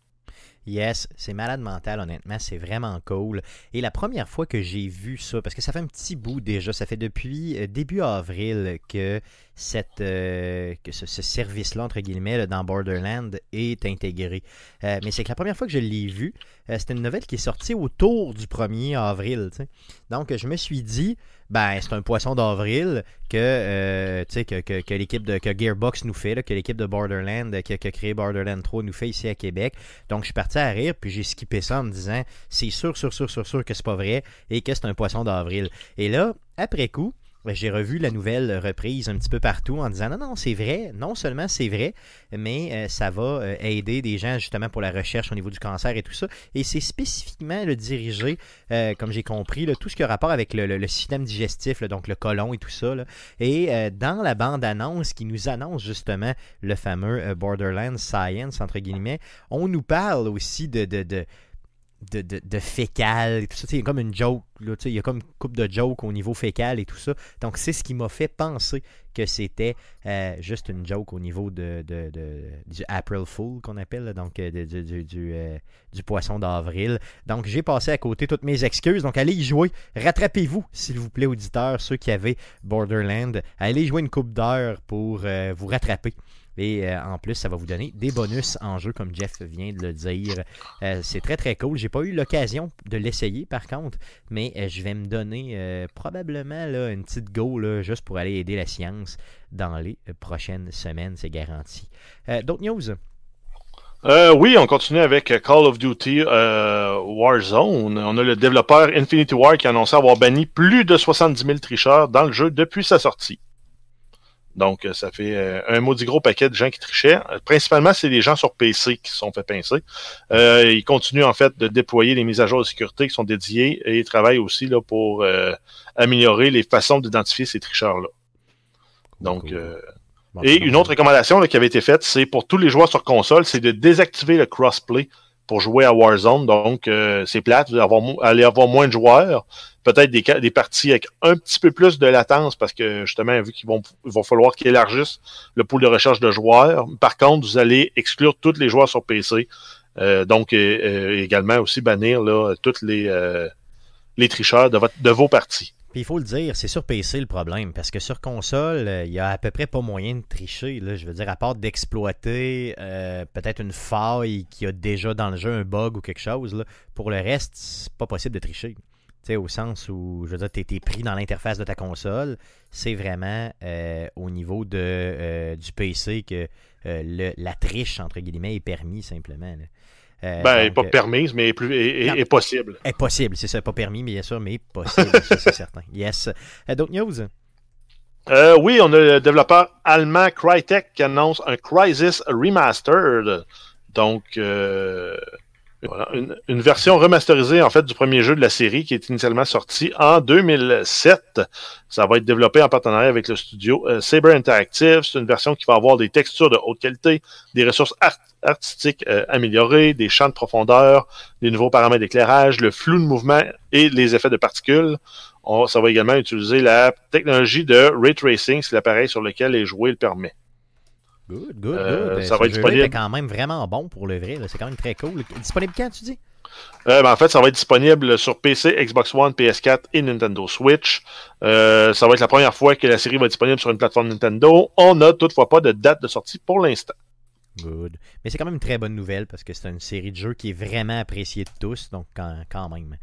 Yes, c'est malade mental, honnêtement, c'est vraiment cool. Et la première fois que j'ai vu ça, parce que ça fait un petit bout déjà, ça fait depuis euh, début avril que, euh, que ce, service-là, entre guillemets, dans Borderland est intégré. Euh, mais c'est que la première fois que je l'ai vu, c'était une nouvelle qui est sortie autour du 1er avril. Donc, je me suis dit, ben, c'est un poisson d'avril que, euh, que, que, que l'équipe de que Gearbox nous fait, que l'équipe de Borderland qui, a créé Borderland 3 nous fait ici à Québec. Donc je suis parti à rire, puis j'ai skippé ça en me disant c'est sûr, sûr, sûr, sûr, sûr que c'est pas vrai et que c'est un poisson d'avril. Et là, après coup, j'ai revu la nouvelle reprise un petit peu partout en disant non, non, c'est vrai, non seulement c'est vrai, mais euh, ça va euh, aider des gens justement pour la recherche au niveau du cancer et tout ça. Et c'est spécifiquement le dirigé, euh, comme j'ai compris, tout ce qui a rapport avec le, système digestif, donc le côlon et tout ça. Et dans la bande-annonce qui nous annonce justement le fameux Borderlands Science, entre guillemets, on nous parle aussi de, de, fécal et tout ça. Il y a comme une joke, là, il y a comme une coupe de joke au niveau fécal et tout ça. Donc, c'est ce qui m'a fait penser que c'était euh, juste une joke au niveau de, du April Fool qu'on appelle, donc euh, du, euh, du, poisson d'avril. Donc, j'ai passé à côté toutes mes excuses. Donc, allez y jouer. Rattrapez-vous, s'il vous plaît, auditeurs, ceux qui avaient Borderland. Allez jouer une coupe d'heure pour vous rattraper. Et euh, en plus, ça va vous donner des bonus en jeu, comme Jeff vient de le dire. Euh, c'est très très cool. J'ai pas eu l'occasion de l'essayer par contre, mais euh, je vais me donner probablement là, une petite go juste pour aller aider la science dans les prochaines semaines, c'est garanti. D'autres news? oui, on continue avec Call of Duty Warzone. On a le développeur Infinity War qui a annoncé avoir banni plus de 70 000 tricheurs dans le jeu depuis sa sortie. Donc, euh, ça fait euh, un maudit gros paquet de gens qui trichaient. Euh, principalement, c'est des gens sur PC qui se sont fait pincer. Euh, ils continuent en fait de déployer les mises à jour de sécurité qui sont dédiées et ils travaillent aussi là, pour améliorer les façons d'identifier ces tricheurs-là. Donc, et une autre recommandation qui avait été faite, c'est pour tous les joueurs sur console, c'est de désactiver le crossplay pour jouer à Warzone. Donc, c'est plate, vous allez avoir moins de joueurs peut-être des, des parties avec un petit peu plus de latence parce que justement, vu qu'ils vont, va falloir qu'ils élargissent le pool de recherche de joueurs. Par contre, vous allez exclure tous les joueurs sur PC. Euh, donc, euh, également aussi bannir là, tous les, euh, les tricheurs de, votre, de vos parties. Puis il faut le dire, c'est sur PC le problème, parce que sur console, il y a à peu près pas moyen de tricher. Je veux dire, à part d'exploiter peut-être une faille qui a déjà dans le jeu un bug ou quelque chose. Pour le reste, c'est pas possible de tricher au sens où, je veux dire, tu es, pris dans l'interface de ta console. C'est vraiment euh, au niveau euh, du PC que euh, la triche, entre guillemets, est permis simplement. Ben, pas permise, mais plus, est, possible. Est possible, c'est ça. Pas permis, mais bien sûr, mais possible, c'est certain. Yes. D'autres news? oui, on a le développeur allemand Crytek qui annonce un Crisis Remastered. Donc, une, version remasterisée en fait du premier jeu de la série qui est initialement sorti en 2007. Ça va être développé en partenariat avec le studio euh, Saber Interactive. C'est une version qui va avoir des textures de haute qualité, des ressources artistiques euh, améliorées, des champs de profondeur, des nouveaux paramètres d'éclairage, le flou de mouvement et les effets de particules. ça va également utiliser la technologie de ray tracing, c'est l'appareil sur lequel les jouer le permet. Good, good, euh, good. Ben, ça va être disponible. quand même vraiment bon pour le vrai. C'est quand même très cool. Disponible quand, tu dis? Euh, ben, en fait, ça va être disponible sur PC, Xbox One, PS4 et Nintendo Switch. Euh, ça va être la première fois que la série va être disponible sur une plateforme Nintendo. On n'a toutefois pas de date de sortie pour l'instant. Good. Mais c'est quand même une très bonne nouvelle parce que c'est une série de jeux qui est vraiment appréciée de tous, donc quand, quand même.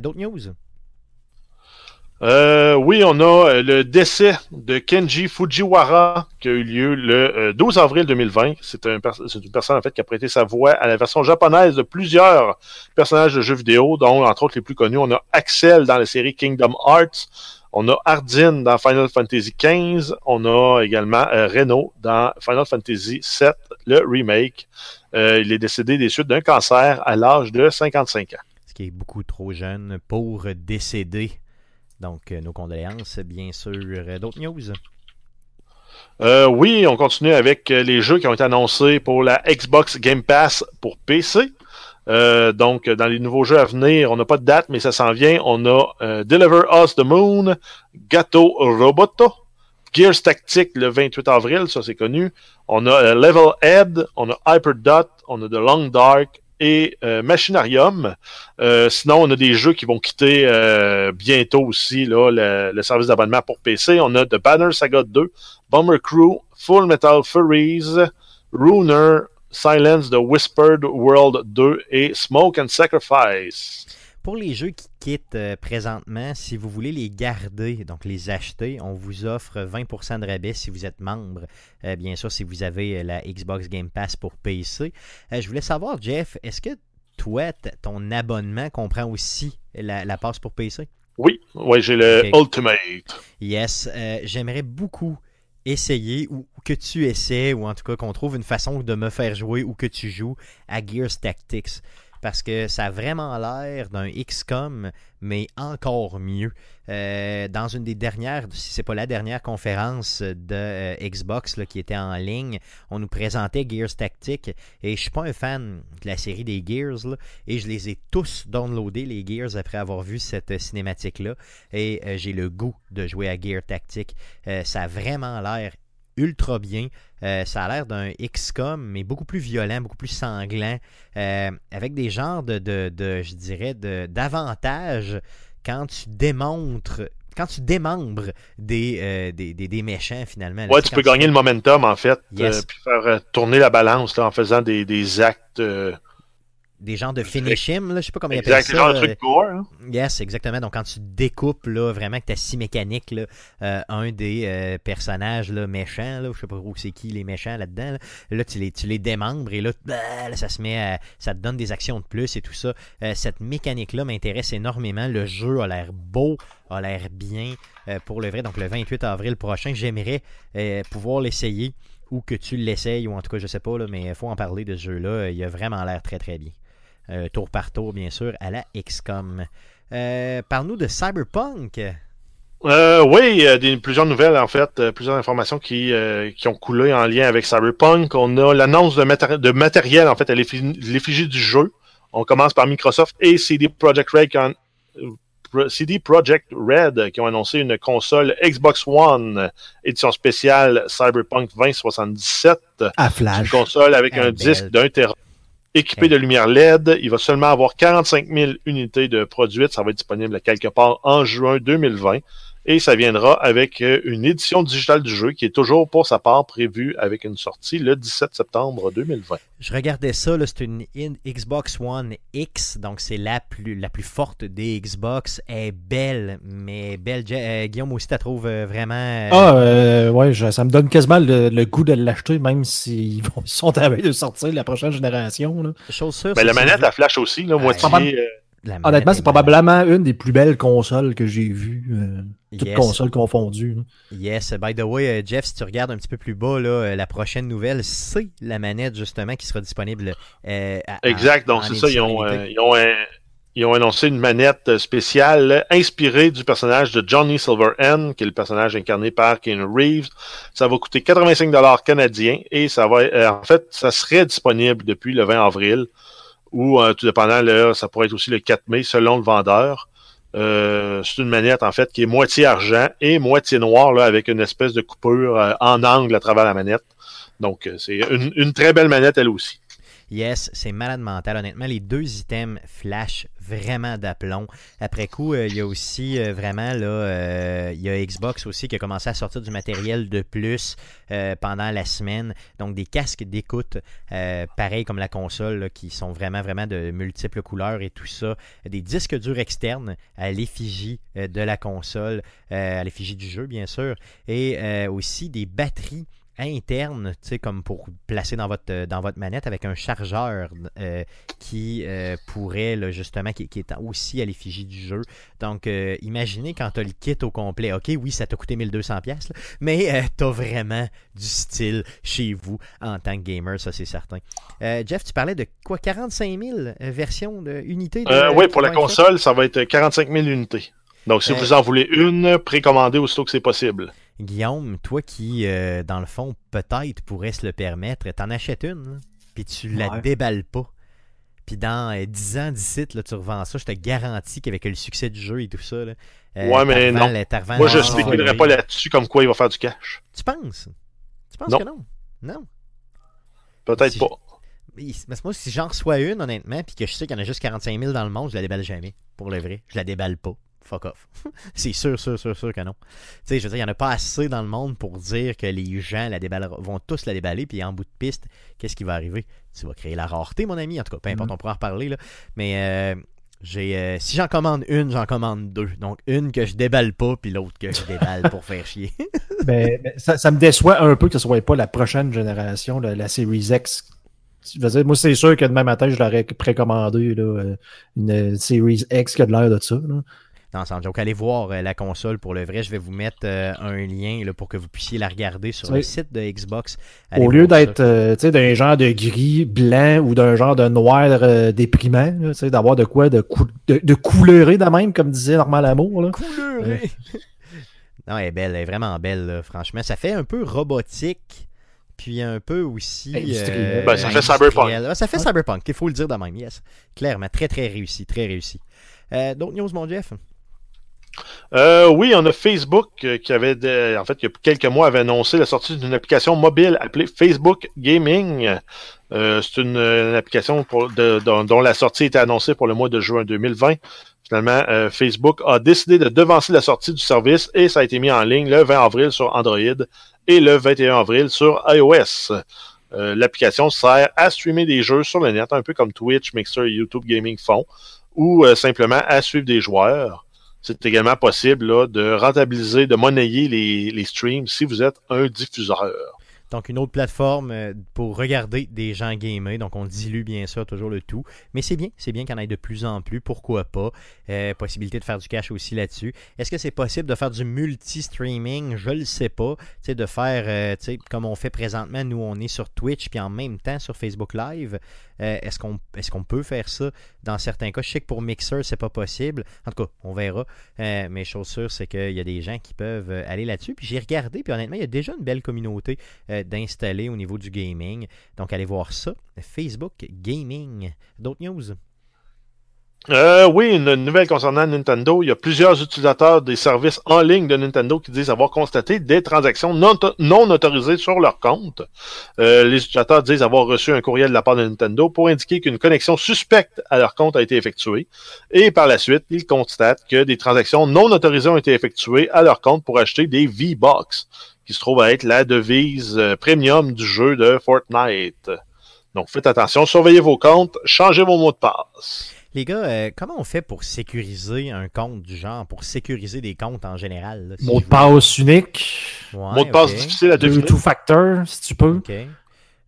D'autres news? Euh, oui, on a euh, le décès de Kenji Fujiwara qui a eu lieu le 12 euh, avril 2020. C'est un une personne en fait qui a prêté sa voix à la version japonaise de plusieurs personnages de jeux vidéo, dont entre autres les plus connus, on a Axel dans la série Kingdom Hearts, on a Ardyn dans Final Fantasy XV, on a également Reno dans Final Fantasy VII, le remake. il est décédé des suites d'un cancer à l'âge de 55 ans. Ce qui est beaucoup trop jeune pour décéder donc, euh, nos condoléances, bien sûr. Euh, d'autres news? Euh, oui, on continue avec les jeux qui ont été annoncés pour la Xbox Game Pass pour PC. Donc, dans les nouveaux jeux à venir, on n'a pas de date, mais ça s'en vient. On a Deliver Us the Moon, Gato Roboto, Gears Tactic le 28 avril, ça c'est connu. On a Level Head, on a Hyperdot, on a The Long Dark et euh, Machinarium. Euh, sinon, on a des jeux qui vont quitter bientôt aussi là, le, le service d'abonnement pour PC. On a The Banner Saga 2, Bomber Crew, Full Metal Furies, Runer, Silence, The Whispered World 2 et Smoke and Sacrifice. Pour les jeux qui quittent euh, présentement, si vous voulez les garder, donc les acheter, on vous offre 20% de rabais si vous êtes membre. Euh, bien sûr, si vous avez euh, la Xbox Game Pass pour PC. je voulais savoir, Jeff, est-ce que toi, ton abonnement comprend aussi la, la passe pour PC? Oui, oui j'ai le Ultimate. Yes, j'aimerais beaucoup essayer ou que tu essaies ou en tout cas qu'on trouve une façon de me faire jouer ou que tu joues à Gears Tactics parce que ça a vraiment l'air d'un XCOM, mais encore mieux. Euh, dans une des dernières, si c'est pas la dernière conférence de euh, Xbox qui était en ligne, on nous présentait Gears Tactics et je suis pas un fan de la série des Gears et je les ai tous downloadés les Gears après avoir vu cette cinématique là et euh, j'ai le goût de jouer à Gears Tactics. ça a vraiment l'air ultra bien. Euh, ça a l'air d'un XCOM, mais beaucoup plus violent, beaucoup plus sanglant, euh, avec des genres de, de, je dirais, d'avantages quand tu démontres quand tu démembres des, euh, des, des, méchants finalement. ouais, tu peux gagner le momentum en fait, puis faire tourner la balance en faisant des, des actes des genres de finish him, je sais pas comment ils appellent ça. genre de truc gore. Hein? Yes, exactement. Donc quand tu découpes là, vraiment que tu as si mécanique là, euh, un des euh, personnages là, méchants, là, je sais pas où c'est qui les méchants là-dedans, là, tu, les, tu les démembres et là, bah, ça se met à, ça te donne des actions de plus et tout ça. Euh, cette mécanique-là m'intéresse énormément. Le jeu a l'air beau, a l'air bien pour le vrai. Donc le 28 avril prochain, j'aimerais pouvoir l'essayer ou que tu l'essayes, ou en tout cas, je sais pas, là, mais il faut en parler de ce jeu-là. Il a vraiment l'air très très bien. Euh, tour par tour, bien sûr, à la XCOM. Euh, parle-nous de Cyberpunk. Euh, oui, des, plusieurs nouvelles, en fait, plusieurs informations qui, qui ont coulé en lien avec Cyberpunk. On a l'annonce de, de, matériel, en fait, à l'effigie du jeu. On commence par Microsoft et CD Projekt Red qui ont, CD Projekt Red qui ont annoncé une console Xbox One édition spéciale Cyberpunk 2077. À flash. Une console avec un disque d'un tera équipé de lumière LED. Il va seulement avoir 45 000 unités de produites. Ça va être disponible quelque part en juin 2020 et ça viendra avec euh, une édition digitale du jeu qui est toujours pour sa part prévue avec une sortie le 17 septembre 2020. Je regardais ça, c'est une Xbox One X, donc c'est la plus, la plus forte des Xbox. Elle est belle, mais belle. Euh, Guillaume aussi, tu trouves euh, vraiment. Ah, ouais, ça me donne quasiment le, goût de l'acheter, même s'ils sont à de sortir la prochaine génération. Chose sûre. Mais la manette, elle flash aussi, là, moitié. Honnêtement, c'est probablement une des plus belles consoles que j'ai vues, euh, toutes consoles confondues. Yes, by the way, euh, Jeff, si tu regardes un petit peu plus bas, là, euh, la prochaine nouvelle, c'est la manette justement qui sera disponible. exact, donc c'est ça, ils ont, ils, ont, annoncé une manette spéciale inspirée du personnage de Johnny Silverhand, qui est le personnage incarné par Ken Reeves. Ça va coûter 85$ canadiens et ça va, en fait, ça serait disponible depuis le 20 avril ou euh, tout dépendant, ça pourrait être aussi le 4 mai selon le vendeur. Euh, c'est une manette en fait qui est moitié argent et moitié noir là, avec une espèce de coupure euh, en angle à travers la manette. Donc c'est une, très belle manette elle aussi. Yes, c'est malade mental. Honnêtement, les deux items flash vraiment d'aplomb. Après coup, euh, il y a aussi euh, vraiment là, euh, il y a Xbox aussi qui a commencé à sortir du matériel de plus pendant la semaine. Donc des casques d'écoute, pareil comme la console, qui sont vraiment vraiment de multiples couleurs et tout ça. Des disques durs externes à l'effigie de la console, à l'effigie du jeu bien sûr, et aussi des batteries interne, tu sais, comme pour placer dans votre, euh, dans votre manette avec un chargeur euh, qui euh, pourrait, justement, qui, est aussi à l'effigie du jeu. Donc, imaginez quand tu as le kit au complet. OK, oui, ça t'a coûté 1200$, mais tu as vraiment du style chez vous en tant que gamer, ça c'est certain. Jeff, tu parlais de quoi? 45 000 versions d'unités Oui, pour la console, ça va être 45 000 unités. Donc, si vous en voulez une, précommandez aussitôt que c'est possible. Guillaume, toi qui, euh, dans le fond, peut-être pourrais se le permettre, t'en achètes une, puis tu la déballes pas. Puis dans euh, 10 ans d'ici, là, tu revends ça, je te garantis qu'avec le succès du jeu et tout ça, là, euh, Ouais, mais non. Moi, je spéculerais ouais. pas là-dessus comme quoi il va faire du cash. Tu penses? Tu penses Non. que non? Non? Peut-être Si- pas. Mais mais moi, si j'en reçois une, honnêtement, puis que je sais qu'il y en a juste 45 000 dans le monde, je la déballe jamais. Pour le vrai. Je la déballe pas. Fuck off. c'est sûr, sûr, sûr, sûr que non. Tu sais, je veux dire, il n'y en a pas assez dans le monde pour dire que les gens la vont tous la déballer, puis en bout de piste, qu'est-ce qui va arriver? Tu vas créer la rareté, mon ami. En tout cas, peu importe, Mhm. on pourra en reparler. Là. Mais euh, j'ai, euh, si j'en commande une, j'en commande deux. Donc, une que je déballe pas, puis l'autre que je déballe pour faire chier. Ben, ben, ça, ça me déçoit un peu que ce soit pas la prochaine génération, la, la Series X. Dire, moi, c'est sûr que demain matin, je l'aurais précommandé, là, euh, une Series X qui a de l'air de ça. là. Joke, allez voir euh, la console pour le vrai. Je vais vous mettre euh, un lien là, pour que vous puissiez la regarder sur Oui. le site de Xbox. Allez Au lieu d'être euh, tu sais, d'un genre de gris, blanc ou d'un genre de noir euh, déprimant, là, tu sais, d'avoir de quoi de, cou de, de couleuré de même, comme disait. Là. Couleurée. non, elle est belle, elle est vraiment belle, là, franchement. Ça fait un peu robotique, puis un peu aussi. Ben, ça fait industriel. cyberpunk. Ouais, ça fait Ouais. cyberpunk, il faut le dire de même, yes. Clairement, très très réussi, très réussi. Euh, D'autres news, mon Jeff? Euh, oui, on a Facebook euh, qui avait, en fait, il y a quelques mois, avait annoncé la sortie d'une application mobile appelée Facebook Gaming. Euh, c'est une, application dont, la sortie était annoncée pour le mois de juin 2020. Finalement, Facebook a décidé de devancer la sortie du service et ça a été mis en ligne le 20 avril sur Android et le 21 avril sur iOS. L'application sert à streamer des jeux sur le net, un peu comme Twitch, Mixer et YouTube Gaming font, ou simplement à suivre des joueurs. C'est également possible là, de rentabiliser, de monnayer les, les streams si vous êtes un diffuseur. Donc, une autre plateforme euh, pour regarder des gens gamer. Donc, on dilue bien sûr toujours le tout. Mais c'est bien, c'est bien qu'il y en ait de plus en plus. Pourquoi pas? Euh, possibilité de faire du cash aussi là-dessus. Est-ce que c'est possible de faire du multi-streaming? Je le sais pas. Tu sais, de faire, euh, comme on fait présentement, nous, on est sur Twitch, puis en même temps sur Facebook Live. Euh, est-ce qu'on peut faire ça? Dans certains cas? Je sais que pour Mixer, c'est pas possible. En tout cas, on verra. Euh, mais chose sûre, c'est qu'il y a des gens qui peuvent euh, aller là-dessus. Puis j'ai regardé, puis honnêtement, il y a déjà une belle communauté euh, d'installer au niveau du gaming. Donc allez voir ça. Facebook Gaming. D'autres news? Euh, oui, une nouvelle concernant Nintendo. Il y a plusieurs utilisateurs des services en ligne de Nintendo qui disent avoir constaté des transactions non, autorisées sur leur compte. Euh, les utilisateurs disent avoir reçu un courriel de la part de Nintendo pour indiquer qu'une connexion suspecte à leur compte a été effectuée. Et par la suite, ils constatent que des transactions non autorisées ont été effectuées à leur compte pour acheter des V-Box, qui se trouve à être la devise euh, premium du jeu de Fortnite. Donc faites attention, surveillez vos comptes, changez vos mots de passe. Les gars, euh, comment on fait pour sécuriser un compte du genre, pour sécuriser des comptes en général? là, si Mot de passe unique, Ouais, Mot de passe difficile à deux deviner. two factor, si tu peux. OK.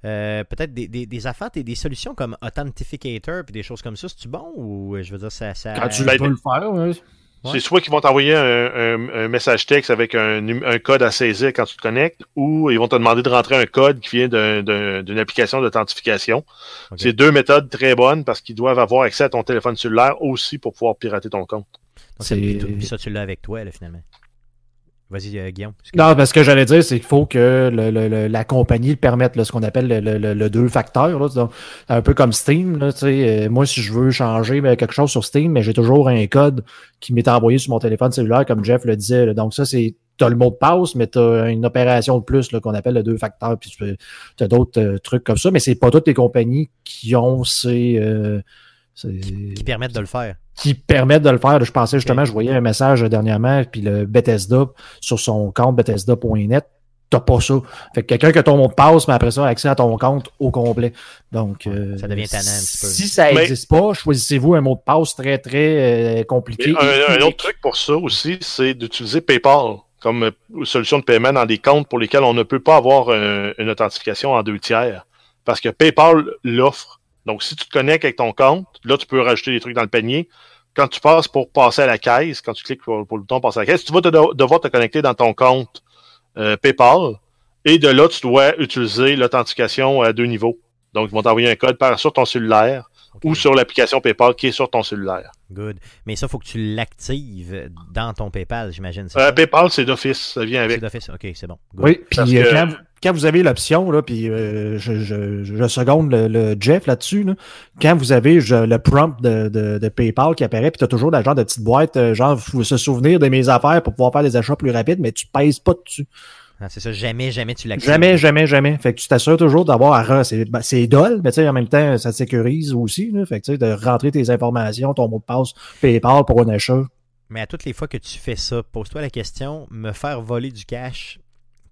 Euh, Peut-être des, des, des affaires, des, des solutions comme Authentificator puis des choses comme ça, c'est-tu bon ou euh, je veux dire ça. ça... Quand tu Ben, peux le faire, ouais. C'est soit qu'ils vont t'envoyer un, un- un message texte avec un, code à saisir quand tu te connectes, ou ils vont te demander de rentrer un code qui vient d'un- d'un- d'une application d'authentification. C'est deux méthodes très bonnes parce qu'ils doivent avoir accès à ton téléphone cellulaire aussi pour pouvoir pirater ton compte. Donc, puis ça, tu l'as avec toi, là, finalement. Vas-y, euh, Guillaume. Non, parce que j'allais dire, c'est qu'il faut que le- le- le- la compagnie le permette, là, ce qu'on appelle le, le- le- le deux facteurs. là. Donc, un peu comme Steam. Là, tu sais, euh, moi, si je veux changer ben, quelque chose sur Steam, mais j'ai toujours un code qui m'est envoyé sur mon téléphone cellulaire, comme Jeff le disait. là. Donc, ça, c'est. Tu as le mot de passe, mais tu as une opération de plus qu'on appelle le deux facteurs. Puis tu as d'autres euh, trucs comme ça, mais c'est pas toutes les compagnies qui ont ces. euh, ces- Qui permettent de le faire. Qui permettent de le faire. Je pensais justement, je voyais un message dernièrement, puis le Bethesda sur son compte Bethesda.net, t'as pas ça. Fait que quelqu'un qui a ton mot de passe, mais après ça, a accès à ton compte au complet. Donc, euh, ça devient tannant un petit peu. Si ça Mais- n'existe pas, choisissez-vous un mot de passe très, très euh, compliqué. Et un, un autre truc pour ça aussi, c'est d'utiliser PayPal comme euh, solution de paiement dans des comptes pour lesquels on ne peut pas avoir une authentification en deux tiers. Parce que PayPal l'offre. Donc, si tu te connectes avec ton compte, là, tu peux rajouter des trucs dans le panier. Quand tu passes pour passer à la caisse, quand tu cliques pour, le bouton passer à la caisse, tu vas te- devoir te connecter dans ton compte euh, PayPal. Et de là, tu dois utiliser l'authentification à deux niveaux. Donc, ils vont t'envoyer un code par sur ton cellulaire ou sur l'application PayPal qui est sur ton cellulaire. Good. Mais ça, il faut que tu l'actives dans ton PayPal, j'imagine. c'est Euh? PayPal, c'est d'office, ça vient C'est avec. d'office. Ok, c'est bon. Good. Oui, puis euh, que- quand, vous- quand vous avez l'option, là, puis euh, je, je, je seconde le, le Jeff là-dessus, là, quand vous avez je- le prompt de, de, de PayPal qui apparaît, puis tu as toujours la genre de petite boîte, euh, genre, faut se souvenir de mes affaires pour pouvoir faire des achats plus rapides, mais tu pèses pas dessus. Ah, c'est ça, jamais, jamais tu l'actives. Jamais, jamais, jamais. Fait que tu t'assures toujours d'avoir c'est ben, mais tu sais, en même temps, ça te sécurise aussi. Là, fait que tu sais, de rentrer tes informations, ton mot de passe PayPal pour un achat. Mais à toutes les fois que tu fais ça, pose-toi la question, me faire voler du cash,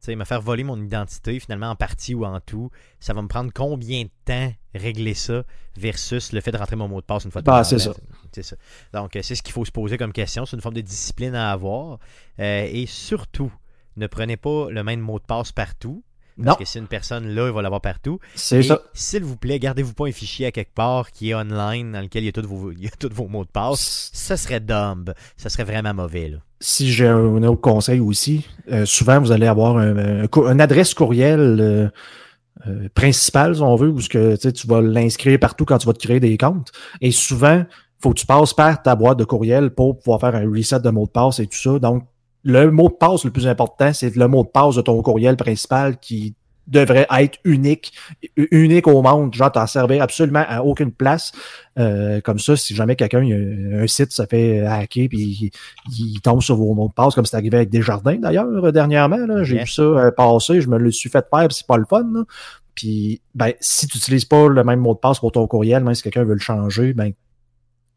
tu sais, me faire voler mon identité, finalement en partie ou en tout, ça va me prendre combien de temps régler ça versus le fait de rentrer mon mot de passe une fois de Bah, c'est ça. C'est ça. Donc, c'est ce qu'il faut se poser comme question. C'est une forme de discipline à avoir. Euh, et surtout, ne prenez pas le même mot de passe partout. Non, Parce que si une personne là, il va l'avoir partout. c'est ça. S'il vous plaît, gardez-vous pas un fichier à quelque part qui est online dans lequel il y a tous vos, il y a tous vos mots de passe. Ça serait dumb. Ça serait vraiment mauvais. Là. Si j'ai un autre conseil aussi, euh, souvent vous allez avoir un, une adresse courriel euh, euh, principale, si on veut, où ce que, tu vas l'inscrire partout quand tu vas te créer des comptes. Et souvent, faut que tu passes par ta boîte de courriel pour pouvoir faire un reset de mot de passe et tout ça. Donc, le mot de passe le plus important, c'est le mot de passe de ton courriel principal qui devrait être unique, unique au monde, genre t'en servir absolument à aucune place. Euh, comme ça, si jamais quelqu'un, un site se fait hacker puis il, il tombe sur vos mots de passe, comme c'est arrivé avec Desjardins d'ailleurs dernièrement. là. J'ai vu ça euh, passer, je me le suis fait faire, c'est pas le fun. là. Puis ben, si tu n'utilises pas le même mot de passe pour ton courriel, même si quelqu'un veut le changer, ben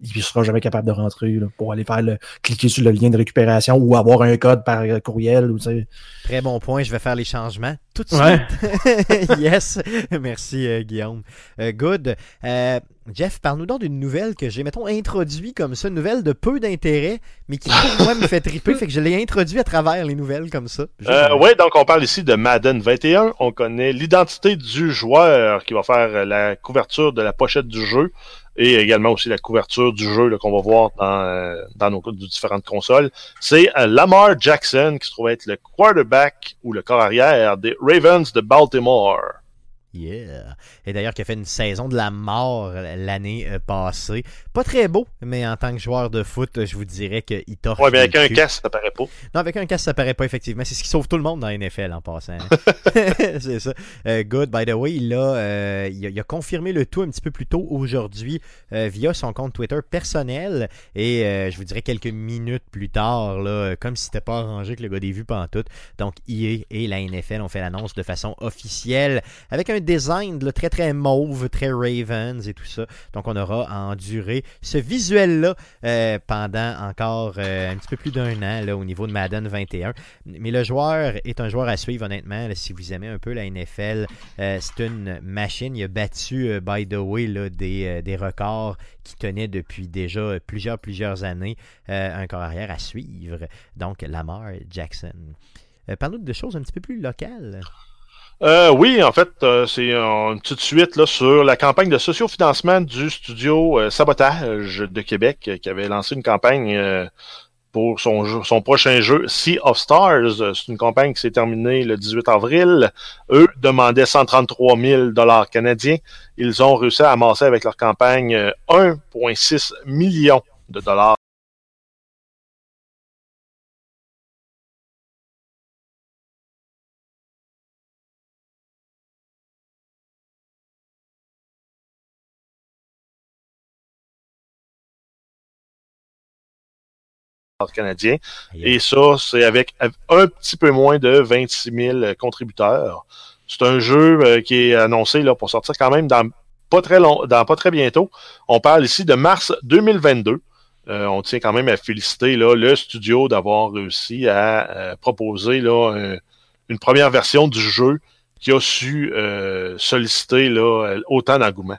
il sera jamais capable de rentrer là, pour aller faire le cliquer sur le lien de récupération ou avoir un code par courriel. Ou. Très bon point. Je vais faire les changements tout de Ouais. suite. yes. Merci, euh, Guillaume. Euh, good. Euh, Jeff, parle-nous donc d'une nouvelle que j'ai, mettons, introduit comme ça, une nouvelle de peu d'intérêt, mais qui pour moi me fait triper. Fait que je l'ai introduit à travers les nouvelles comme ça. Euh, oui, donc on parle ici de Madden 21. On connaît l'identité du joueur qui va faire la couverture de la pochette du jeu et également aussi la couverture du jeu là, qu'on va voir dans, euh, dans nos différentes consoles. C'est euh, Lamar Jackson qui se trouve être le quarterback ou le corps arrière des Ravens de Baltimore. Yeah. Et d'ailleurs, qui a fait une saison de la mort l'année euh, passée. Pas très beau, mais en tant que joueur de foot, je vous dirais qu'il torche. Ouais, mais avec un casque, ça paraît pas. Non, avec un casque, ça paraît pas effectivement. C'est ce qui sauve tout le monde dans la NFL en passant. c'est ça. Euh, good, by the way, il a, euh, il a, il a confirmé le tout un petit peu plus tôt aujourd'hui euh, via son compte Twitter personnel. Et euh, je vous dirais quelques minutes plus tard, là, comme si c'était pas arrangé que le gars des vues pantoute. Donc, EA et la NFL ont fait l'annonce de façon officielle avec un design là, très très mauve, très Ravens et tout ça. Donc, on aura enduré ce visuel-là euh, pendant encore euh, un petit peu plus d'un an là, au niveau de Madden 21. Mais le joueur est un joueur à suivre, honnêtement. si vous aimez un peu la NFL, euh, c'est une machine. Il a battu, by the way, des, des records qui tenaient depuis déjà plusieurs, plusieurs années. Un corps arrière à suivre. Donc, Lamar Jackson. Parle-nous de choses un petit peu plus locales. Euh, oui, en fait, euh, c'est une petite suite là, sur la campagne de sociofinancement du studio euh, Sabotage de Québec euh, qui avait lancé une campagne euh, pour son, jeu- son prochain jeu Sea of Stars. Euh, C'est une campagne qui s'est terminée le 18 avril. Eux demandaient 133 000 dollars canadiens. Ils ont réussi à amasser avec leur campagne euh, 1,6 million de dollars. Canadiens. Et ça, c'est avec un petit peu moins de 26 000 contributeurs. C'est un jeu euh, qui est annoncé là, pour sortir quand même dans pas très long, dans pas très bientôt. On parle ici de mars 2022. Euh, on tient quand même à féliciter là, le studio d'avoir réussi à euh, proposer là, un- une première version du jeu qui a su euh, solliciter là, autant d'engouement.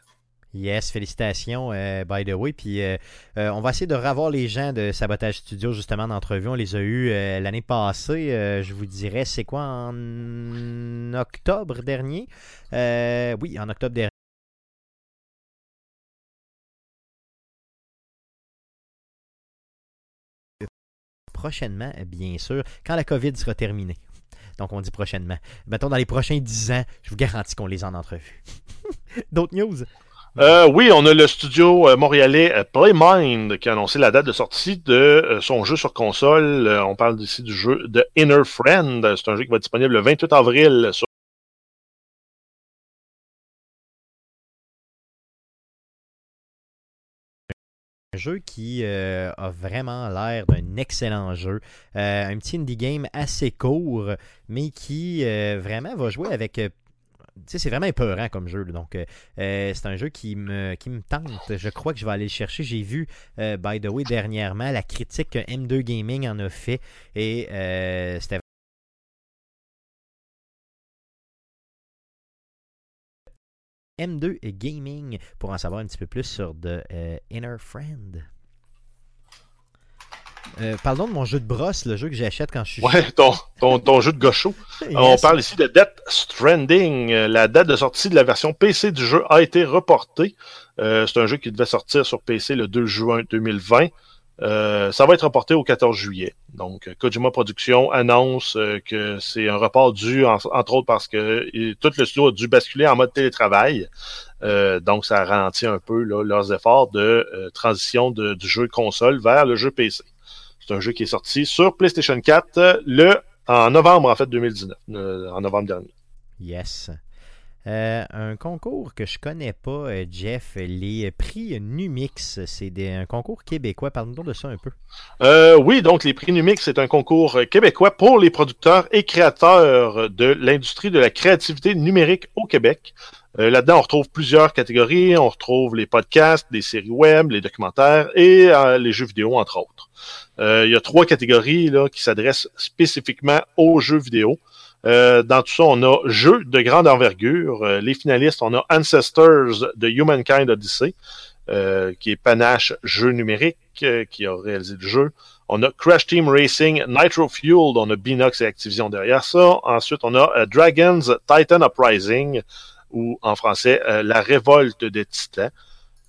Yes, félicitations, euh, by the way. Puis euh, euh, on va essayer de revoir les gens de Sabotage Studio justement d'entrevue. On les a eus l'année passée. je vous dirais, c'est quoi en octobre dernier? Oui, en octobre dernier. Prochainement, bien sûr, quand la COVID sera terminée. Donc, on dit prochainement. Mettons, dans les prochains 10 ans, je vous garantis qu'on les a en entrevue. D'autres news? Euh, oui, on a le studio euh, montréalais euh, Playmind qui a annoncé la date de sortie de son jeu sur console. On parle ici du jeu de Inner Friend. C'est un jeu qui va être disponible le 28 avril Un jeu qui a vraiment l'air d'un excellent jeu. Un petit indie game assez court, mais qui vraiment va jouer avec. C'est vraiment épeurant comme jeu. Donc, euh, euh, c'est un jeu qui me, qui me tente. Je crois que je vais aller le chercher. J'ai vu, euh, by the way, dernièrement, la critique que M2 Gaming en a fait. Et c'était M2 Gaming pour en savoir un petit peu plus sur The Inner Friend. Euh, parlons de mon jeu de brosse, le jeu que j'achète quand je suis ouais, ton, ton, ton jeu de gaucho. Yes. On parle ici de Death Stranding. Euh, La date de sortie de la version PC du jeu a été reportée. Euh, c'est un jeu qui devait sortir sur PC le 2 juin 2020. Euh, ça va être reporté au 14 juillet. Donc, Kojima Productions annonce que c'est un report dû, en- entre autres, parce que tout le studio a dû basculer en mode télétravail. Euh, donc, ça ralentit un peu là, leurs efforts de euh, transition de- du jeu console vers le jeu PC. C'est un jeu qui est sorti sur PlayStation 4 euh, le en novembre, en fait, 2019, euh, en novembre dernier. Yes. Euh, un concours que je connais pas, Jeff, les prix Numix, c'est un concours québécois. Parle-nous de ça un peu. Euh, oui, donc les prix Numix, c'est un concours québécois pour les producteurs et créateurs de l'industrie de la créativité numérique au Québec. Euh, Là-dedans, on retrouve plusieurs catégories. On retrouve les podcasts, les séries web, les documentaires et les jeux vidéo, entre autres. Euh, il y a trois catégories là, qui s'adressent spécifiquement aux jeux vidéo. Euh, dans tout ça, on a jeux de grande envergure. Euh, les finalistes, on a Ancestors de Humankind Odyssey, qui est Panache Jeu numérique, qui a réalisé le jeu. On a Crash Team Racing Nitro Fueled, on a Binox et Activision derrière ça. Ensuite, on a Dragons Titan Uprising, ou en français, La Révolte des Titans.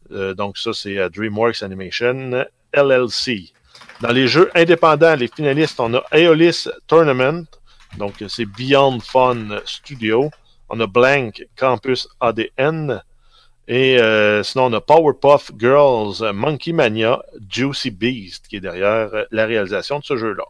Donc ça, c'est DreamWorks Animation LLC. Dans les jeux indépendants, les finalistes, on a Aeolis Tournament, donc c'est Beyond Fun Studio. On a Blank Campus ADN. Et euh, sinon, on a Powerpuff Girls, Monkey Mania, Juicy Beast, qui est derrière la réalisation de ce jeu-là.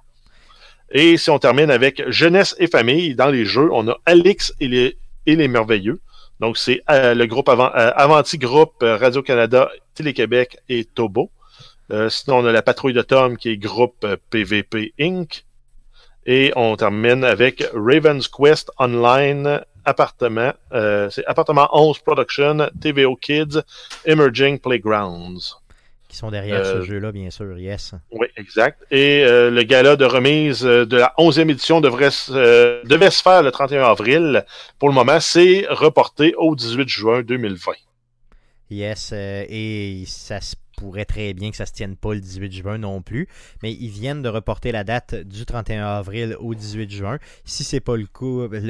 Et si on termine avec Jeunesse et Famille, dans les jeux, on a Alix et les, et les Merveilleux. Donc, c'est euh, le groupe avant, euh, Avanti Groupe, euh, Radio-Canada, Télé-Québec et Tobo. Euh, sinon, on a la Patrouille de Tom, qui est groupe euh, PVP Inc. Et on termine avec Raven's Quest Online, Appartement, euh, c'est Appartement 11 Production, TVO Kids, Emerging Playgrounds. Qui sont derrière Euh, ce jeu-là, bien sûr. Yes. Oui, exact. Et euh, le gala de remise euh, de la 11e édition devrait euh, devait se faire le 31 avril. Pour le moment, c'est reporté au 18 juin 2020. Yes. euh, et ça se pourrait très bien que ça se tienne pas le 18 juin non plus. Mais ils viennent de reporter la date du 31 avril au 18 juin. Si c'est pas le,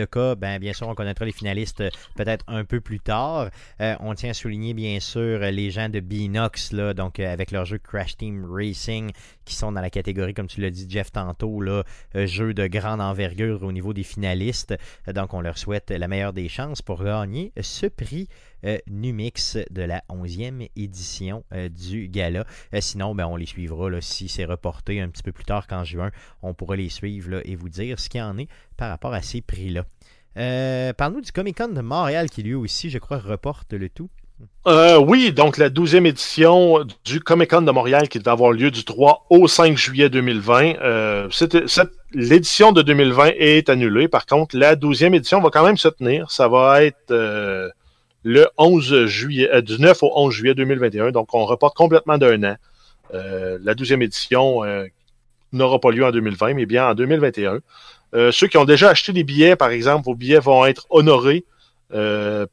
cas, ben bien sûr, on connaîtra les finalistes euh, peut-être un peu plus tard. Euh, on tient à souligner bien sûr les gens de Binox, là, donc euh, avec leur jeu Crash Team Racing, qui sont dans la catégorie, comme tu l'as dit, Jeff, tantôt, là, jeu de grande envergure au niveau des finalistes. Donc, on leur souhaite la meilleure des chances pour gagner ce prix euh, Numix de la 11e édition euh, du gala. Euh, sinon, ben, on les suivra là, si c'est reporté un petit peu plus tard qu'en juin. On pourra les suivre et vous dire ce qu'il en est par rapport à ces prix-là. Parle-nous du Comic Con de Montréal qui lui aussi, je crois, reporte le tout. Oui, donc la 12e édition du Comic Con de Montréal qui devait avoir lieu du 3 au 5 juillet 2020. Euh, c'était- cette- L'édition de 2020 est annulée. Par contre, la 12e édition va quand même se tenir. Ça va être le 11 juillet, euh, du 9 au 11 juillet 2021. Donc, on reporte complètement d'un an. Euh, la 12e édition euh, n'aura pas lieu en 2020, mais bien en 2021. Euh, ceux qui ont déjà acheté des billets, par exemple, vos billets vont être honorés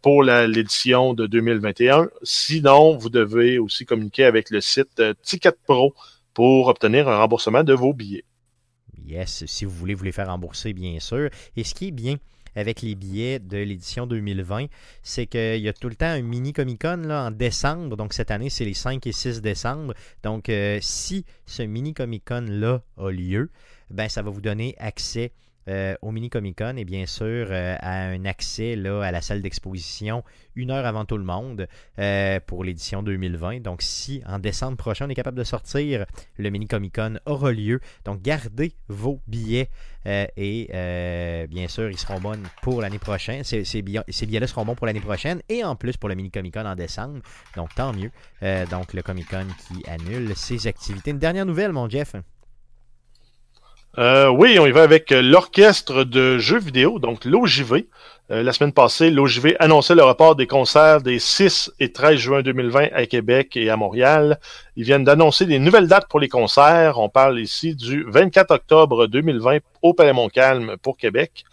pour l'édition de 2021. Sinon, vous devez aussi communiquer avec le site Ticket Pro pour obtenir un remboursement de vos billets. Yes, si vous voulez vous les faire rembourser, bien sûr. Et ce qui est bien avec les billets de l'édition 2020, c'est qu'il y a tout le temps un mini Comic-Con en décembre. Donc cette année, c'est les 5 et 6 décembre. Donc euh, si ce mini Comic-Con-là a lieu, ben, ça va vous donner accès euh, au Mini Comic Con et bien sûr euh, à un accès là, à la salle d'exposition une heure avant tout le monde euh, pour l'édition 2020. Donc si en décembre prochain on est capable de sortir, le Mini Comic Con aura lieu. Donc gardez vos billets et bien sûr ils seront bons pour l'année prochaine. Ces, ces billets-là seront bons pour l'année prochaine et en plus pour le Mini Comic Con en décembre. Donc tant mieux. donc le Comic Con qui annule ses activités. Une dernière nouvelle mon Jeff. Euh, oui, on y va avec l'orchestre de jeux vidéo, donc l'OJV. Euh, la semaine passée, l'OJV annonçait le report des concerts des 6 et 13 juin 2020 à Québec et à Montréal. Ils viennent d'annoncer des nouvelles dates pour les concerts. On parle ici du 24 octobre 2020 au Palais Montcalm pour Québec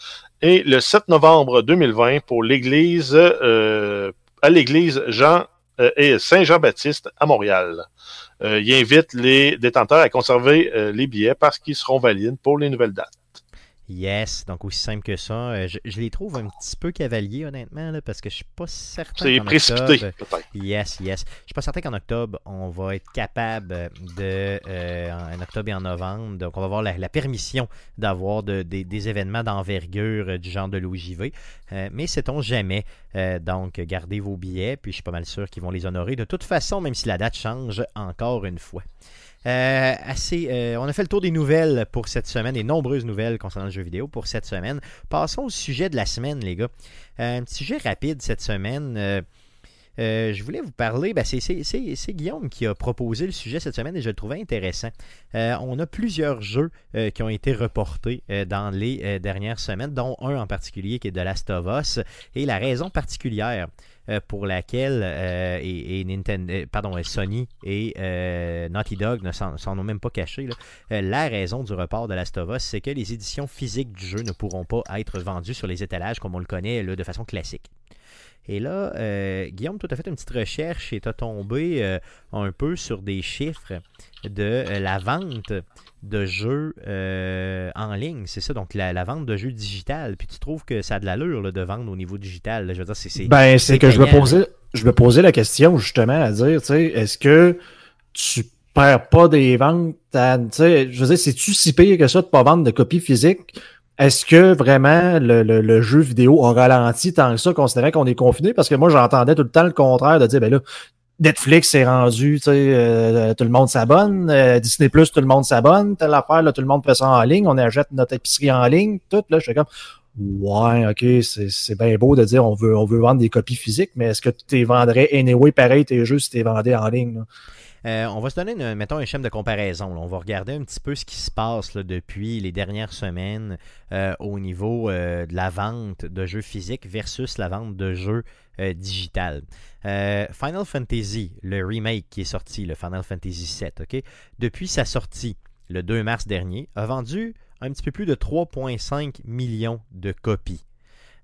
et le 7 novembre 2020 pour l'église euh, à l'église Jean et Saint-Jean-Baptiste à Montréal. Euh, il invite les détenteurs à conserver euh, les billets parce qu'ils seront valides pour les nouvelles dates. Yes, donc aussi simple que ça. Euh, je, les trouve un petit peu cavaliers, honnêtement, parce que je suis pas certain. C'est précipité, peut-être. Yes, yes. Je suis pas certain qu'en octobre, on va être capable de. en octobre et en novembre, donc on va avoir la, permission d'avoir des, événements d'envergure du genre de l'OJV. mais sait-on jamais. donc, gardez vos billets, puis je suis pas mal sûr qu'ils vont les honorer. De toute façon, même si la date change encore une fois. Euh, assez, euh, on a fait le tour des nouvelles pour cette semaine, des nombreuses nouvelles concernant le jeu vidéo pour cette semaine. Passons au sujet de la semaine, les gars. Euh, un petit sujet rapide cette semaine. je voulais vous parler, ben c'est Guillaume qui a proposé le sujet cette semaine et je le trouvais intéressant. on a plusieurs jeux qui ont été reportés dans les dernières semaines, dont un en particulier qui est de Last of Us. Et la raison particulière pour laquelle euh, et, euh, Sony et Naughty Dog ne s'en ont même pas caché. la raison du report de Last of Us, c'est que les éditions physiques du jeu ne pourront pas être vendues sur les étalages comme on le connaît de façon classique. Et là, Guillaume, tu as fait une petite recherche et tu as tombé un peu sur des chiffres de la vente de jeux euh, en ligne, c'est ça, donc la, vente de jeux digital. Puis tu trouves que ça a de l'allure de vendre au niveau digital. Je veux dire, c'est. Ben, c'est que je me, posais, je me posais la question justement à dire, tu sais, est-ce que tu perds pas des ventes je veux dire, c'est-tu si pire que ça de pas vendre de copies physiques? Est-ce que vraiment le, le, jeu vidéo a ralenti tant que ça, considérant qu'on est confiné? Parce que moi, j'entendais tout le temps le contraire de dire, ben là, Netflix est rendu, tu sais, euh, tout le monde s'abonne. Euh, Disney Plus, tout le monde s'abonne. Telle affaire, là, tout le monde fait ça en ligne. On achète notre épicerie en ligne. Tout, là, je suis comme, ouais, ok, c'est bien beau de dire on veut, on veut vendre des copies physiques, mais est-ce que tu vendrais anyway pareil tes jeux si tu les vendais en ligne? Euh, on va se donner, mettons, un schéma de comparaison. On va regarder un petit peu ce qui se passe depuis les dernières semaines au niveau de la vente de jeux physiques versus la vente de jeux euh, digital. Euh, Final Fantasy, le remake qui est sorti, le Final Fantasy VII, depuis sa sortie le 2 mars dernier, a vendu un petit peu plus de 3,5 millions de copies.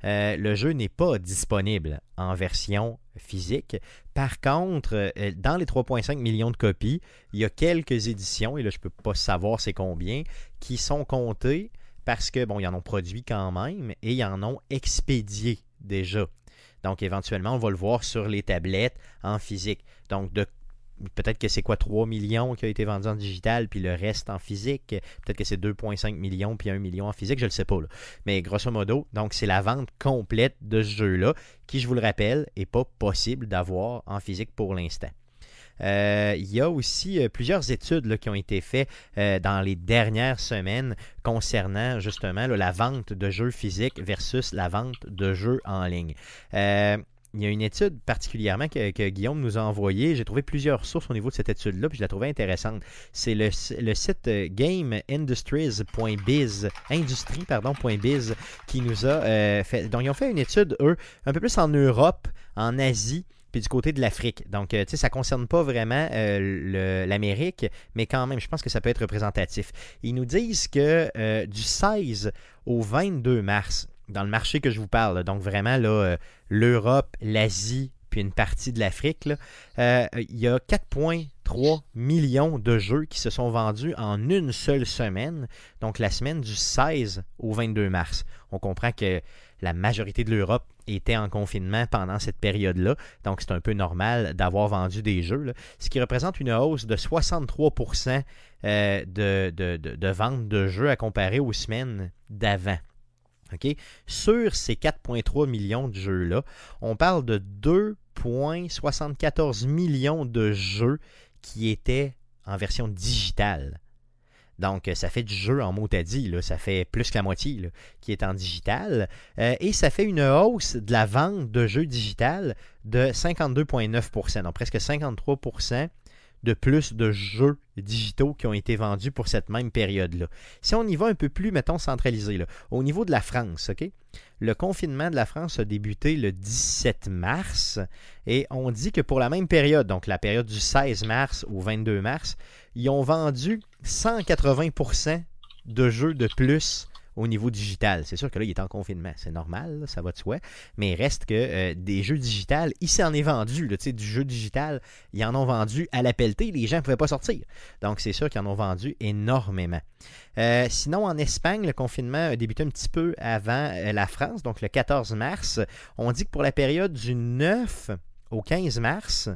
Euh, le jeu n'est pas disponible en version physique. Par contre, dans les 3,5 millions de copies, il y a quelques éditions, et là je ne peux pas savoir c'est combien, qui sont comptées parce que, bon, en ont produit quand même et ils en ont expédié déjà. Donc, éventuellement, on va le voir sur les tablettes en physique. Donc, de peut-être que c'est quoi 3 millions qui a été vendu en digital, puis le reste en physique? Peut-être que c'est 2,5 millions, puis 1 million en physique, je ne le sais pas. Mais grosso modo, donc c'est la vente complète de ce jeu-là, qui, je vous le rappelle, n'est pas possible d'avoir en physique pour l'instant. Euh, il y a aussi euh, plusieurs études qui ont été faites euh, dans les dernières semaines concernant justement la vente de jeux physiques versus la vente de jeux en ligne. Il y a une étude particulièrement que, Guillaume nous a envoyée. J'ai trouvé plusieurs sources au niveau de cette étude-là, puis je la trouvais intéressante. C'est le, site GameIndustries.biz, industrie, pardon, .biz, qui nous a fait. Donc, ils ont fait une étude, eux, un peu plus en Europe, en Asie puis du côté de l'Afrique. Donc, euh, tu sais, ça ne concerne pas vraiment euh, l'Amérique, mais quand même, je pense que ça peut être représentatif. Ils nous disent que euh, du 16 au 22 mars, dans le marché que je vous parle, donc vraiment là, l'Europe, l'Asie, puis une partie de l'Afrique, il y a 4,3 millions de jeux qui se sont vendus en une seule semaine, donc la semaine du 16 au 22 mars. On comprend que la majorité de l'Europe était en confinement pendant cette période-là. Donc, c'est un peu normal d'avoir vendu des jeux. Ce qui représente une hausse de 63% euh, de, de, de, vente de jeux à comparer aux semaines d'avant. Sur ces 4,3 millions de jeux-là, on parle de 2,74 millions de jeux qui étaient en version digitale. Donc, ça fait du jeu en mot à dit, ça fait plus que la moitié qui est en digital. Euh, et ça fait une hausse de la vente de jeux digital de 52,9% donc presque 53 de plus de jeux digitaux qui ont été vendus pour cette même période-là. Si on y va un peu plus, mettons, centralisé, au niveau de la France, OK? Le confinement de la France a débuté le 17 mars et on dit que pour la même période, donc la période du 16 mars au 22 mars, ils ont vendu 180% de jeux de plus au niveau digital. C'est sûr que là, il est en confinement. C'est normal, ça va de soi. Mais il reste que euh, des jeux digitales, il s'en est vendu. Du jeu digital, ils en ont vendu à la pelletée. Les gens ne pouvaient pas sortir. Donc, c'est sûr qu'ils en ont vendu énormément. Euh, sinon, en Espagne, le confinement a débuté un petit peu avant euh, la France, donc le 14 mars. On dit que pour la période du 9 au 15 mars,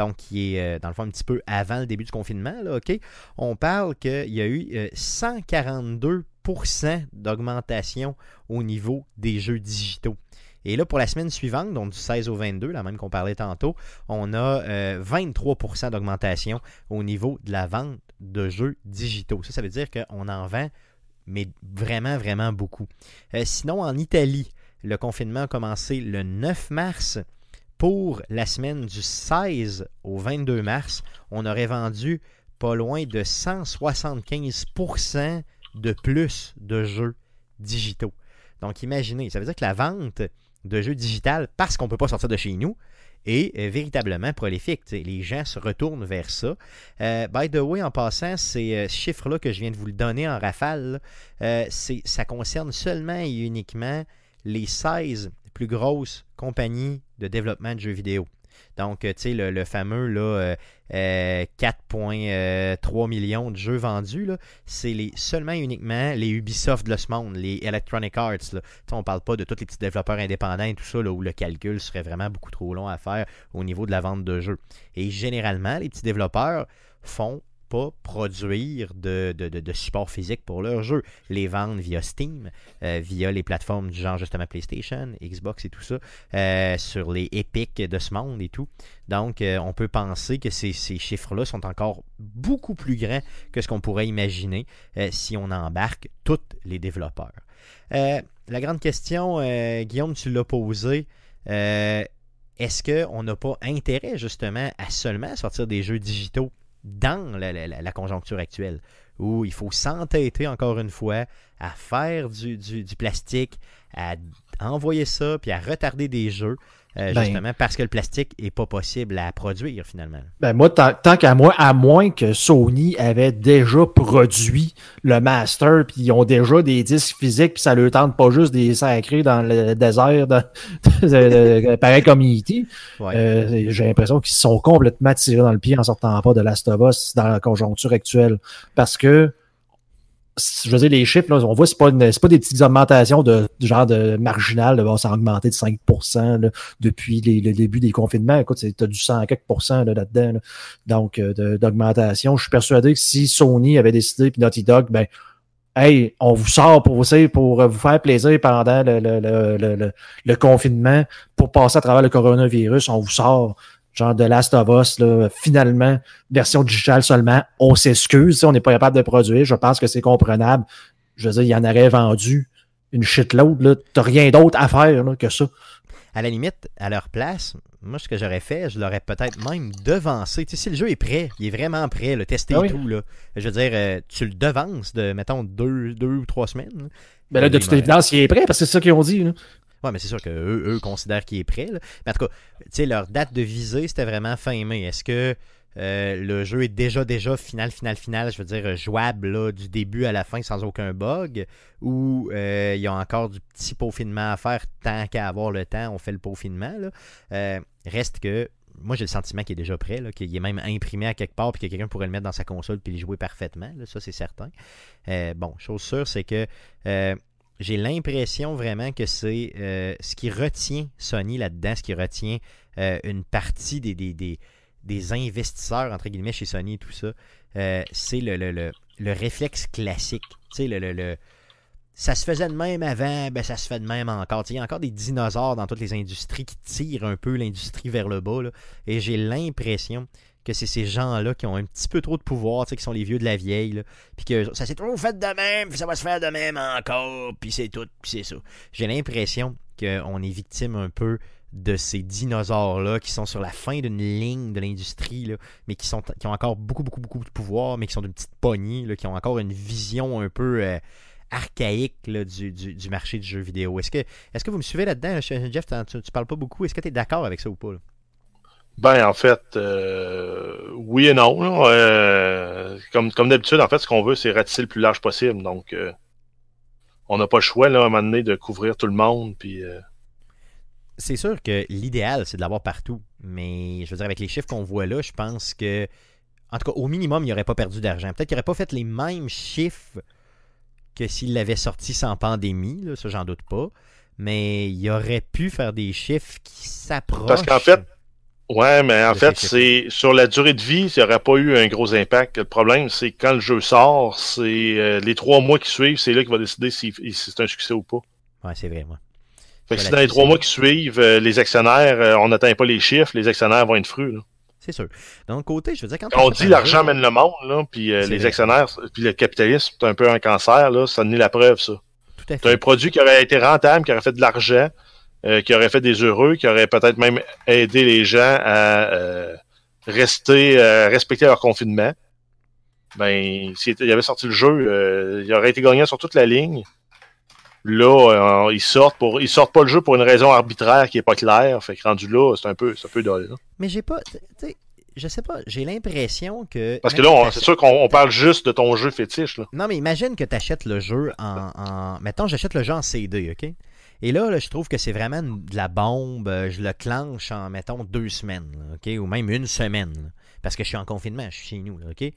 donc qui est dans le fond un petit peu avant le début du confinement, là, OK? On parle qu'il y a eu 142% d'augmentation au niveau des jeux digitaux. Et là, pour la semaine suivante, donc du 16 au 22, la même qu'on parlait tantôt, on a 23% euh, d'augmentation au niveau de la vente de jeux digitaux. Ça, ça veut dire qu'on en vend, mais vraiment, vraiment beaucoup. Euh, sinon, en Italie, le confinement a commencé le 9 mars. Pour la semaine du 16 au 22 mars, on aurait vendu pas loin de 175% de plus de jeux digitaux. Donc imaginez, ça veut dire que la vente de jeux digitaux, parce qu'on ne peut pas sortir de chez nous, est euh, véritablement prolifique. Les gens se retournent vers ça. Euh, by the way, en passant, ces euh, chiffres-là que je viens de vous le donner en rafale, ça concerne seulement et uniquement les 16 plus grosses compagnies de développement de jeux vidéo. Donc, tu sais, le, fameux là, 4,3 euh, euh, millions de jeux vendus, c'est les, seulement et uniquement les Ubisoft de ce monde, les Electronic Arts. On ne parle pas de tous les petits développeurs indépendants et tout ça, où le calcul serait vraiment beaucoup trop long à faire au niveau de la vente de jeux. Et généralement, les petits développeurs font pas produire de, support physique pour leurs jeux. Les vendre via Steam, euh, via les plateformes du genre justement PlayStation, Xbox et tout ça, euh, sur les Epic de ce monde et tout. Donc, euh, on peut penser que ces, ces chiffres-là sont encore beaucoup plus grands que ce qu'on pourrait imaginer si on embarque tous les développeurs. la grande question, Guillaume, tu l'as posée est-ce qu'on n'a pas intérêt justement à seulement sortir des jeux digitaux dans la, conjoncture actuelle, où il faut s'entêter encore une fois à faire du, du plastique, à envoyer ça, puis à retarder des jeux. Euh, ben. justement parce que le plastique n'est pas possible à produire finalement. Ben moi, tant, qu'à moi, à moins que Sony avait déjà produit le master, puis ils ont déjà des disques physiques, puis ça leur tente pas juste des sacrés dans le désert, pareil comme E.T. Euh, j'ai l'impression qu'ils sont complètement tirés dans le pied en sortant pas de Last of Us dans la conjoncture actuelle. Parce que je veux dire, les chiffres, là, on voit, c'est pas, pas des petites augmentations de, genre de marginal, là, ça a augmenté de 5% depuis le début des confinements. Écoute, tu as du 100 quelques là-dedans. Donc, euh, d'augmentation. Je suis persuadé que si Sony avait décidé, puis Naughty Dog, ben, hey, on vous sort pour vous, pour vous faire plaisir pendant le, le, le, le, confinement, pour passer à travers le coronavirus, on vous sort genre de Last of Us, là, finalement, version digitale seulement, on s'excuse, on n'est pas capable de produire, je pense que c'est comprenable. Je veux dire, il y en aurait vendu une shitload, là, t'as rien d'autre à faire que ça. À la limite, à leur place, moi, ce que j'aurais fait, je l'aurais peut-être même devancé. Tu sais, si le jeu est prêt, il est vraiment prêt, le testé ah et tout, là, je veux dire, euh, tu le devances de, mettons, deux, deux ou trois semaines. Ben là, de toute évidence, il est prêt, parce que c'est ça qu'ils ont dit. Là. Oui, mais c'est sûr qu'eux eux considèrent qu'il est prêt. Mais en tout cas, leur date de visée, c'était vraiment fin mai. Est-ce que euh, le jeu est déjà, déjà final, final, final, je veux dire, jouable du début à la fin sans aucun bug, ou euh, il y a encore du petit peaufinement à faire tant qu'à avoir le temps, on fait le peaufinement. Euh, reste que moi j'ai le sentiment qu'il est déjà prêt, qu'il est même imprimé à quelque part, puis que quelqu'un pourrait le mettre dans sa console puis le jouer parfaitement. ça, c'est certain. bon, chose sûre, c'est que j'ai l'impression vraiment que c'est euh, ce qui retient Sony là-dedans, ce qui retient euh, une partie des, des, investisseurs, entre guillemets, chez Sony et tout ça, euh, c'est le, le, réflexe classique. Tu sais, le, ça se faisait de même avant, ben ça se fait de même encore. Il y a encore des dinosaures dans toutes les industries qui tirent un peu l'industrie vers le bas. et j'ai l'impression que c'est ces gens-là qui ont un petit peu trop de pouvoir, qui sont les vieux de la vieille, puis que ça s'est trop fait de même, puis ça va se faire de même encore, puis c'est tout, puis c'est ça. J'ai l'impression qu'on est victime un peu de ces dinosaures-là qui sont sur la fin d'une ligne de l'industrie, mais qui, ont encore beaucoup, beaucoup, beaucoup de pouvoir, mais qui sont d'une petite poignée, qui ont encore une vision un peu euh, archaïque du, marché du jeu vidéo. Est-ce que, est que vous me suivez là-dedans? Jeff, tu, parles pas beaucoup. Est-ce que tu es d'accord avec ça ou pas? Ben, en fait, euh, oui et non. Euh, comme comme d'habitude, en fait, ce qu'on veut, c'est ratisser le plus large possible. Donc, on n'a pas le choix, là, à un moment donné, de couvrir tout le monde. Puis, c'est sûr que l'idéal, c'est de l'avoir partout. Mais je veux dire, avec les chiffres qu'on voit là, je pense que, en tout cas, au minimum, il n'aurait pas perdu d'argent. Peut-être qu'il n'aurait pas fait les mêmes chiffres que s'il l'avait sorti sans pandémie, là, ça, j'en doute pas. Mais il aurait pu faire des chiffres qui s'approchent. Parce qu'en fait, ouais, mais en fait, c'est sur la durée de vie, ça n'aurait pas eu un gros impact. Le problème, c'est quand le jeu sort, c'est euh, les trois mois qui suivent, c'est là qu'il va décider si, c'est un succès ou pas. Ouais, c'est vrai, moi. Fait que si dans les trois mois qui suivent, euh, les actionnaires, euh, on n'atteint pas les chiffres, les actionnaires vont être frus. C'est sûr. D'un côté, je veux dire, quand on dit l'argent mène le monde, là, puis les actionnaires, puis le capitalisme, c'est un peu un cancer, là, ça n'est la preuve, ça. Tout à fait. un produit qui aurait été rentable, qui aurait fait de l'argent, qui aurait fait des heureux, qui aurait peut-être même aidé les gens à rester, respecter leur confinement. Ben, s'il avait sorti le jeu, il aurait été gagnant sur toute la ligne. Là, euh, ils sortent pour ils sortent pas le jeu pour une raison arbitraire qui est pas claire. Fait que rendu là, c'est un peu, c'est un peu dole. Mais j'ai pas, tu je sais pas, j'ai l'impression que. Parce que là, c'est sûr qu'on parle juste de ton jeu fétiche. Là. Non, mais imagine que tu achètes le jeu en, en. Mettons, j'achète le jeu en CD, OK? Et là, je trouve que c'est vraiment de la bombe. Euh, je le clenche en, mettons, deux semaines, OK? Ou même une semaine. parce que je suis en confinement, je suis chez nous, OK?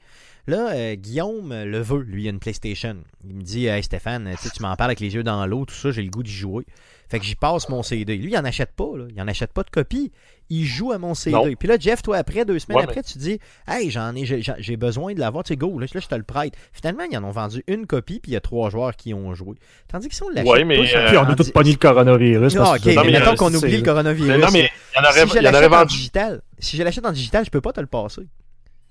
Là, euh, Guillaume le veut, lui, il a une PlayStation. Il me dit Hey Stéphane, tu m'en parles avec les yeux dans l'eau, tout ça, j'ai le goût d'y jouer. Fait que j'y passe mon CD. Lui, il en achète pas, là. il en achète pas de copie. Il joue à mon CD. Puis là, Jeff, toi, après, deux semaines après, tu dis Hey, j'en ai, j'ai besoin de l'avoir, tu sais, go, là, je te le prête. Finalement, ils en ont vendu une copie, puis il y a trois joueurs qui ont joué. Tandis que si on l'achète ouais, mais euh, puis on a tous pogné le coronavirus. Non, ok, mais mettons qu'on oublie le coronavirus. non, mais il y en aurait, si je l'achète en digital, si je l'achète en digital, je peux pas te le passer.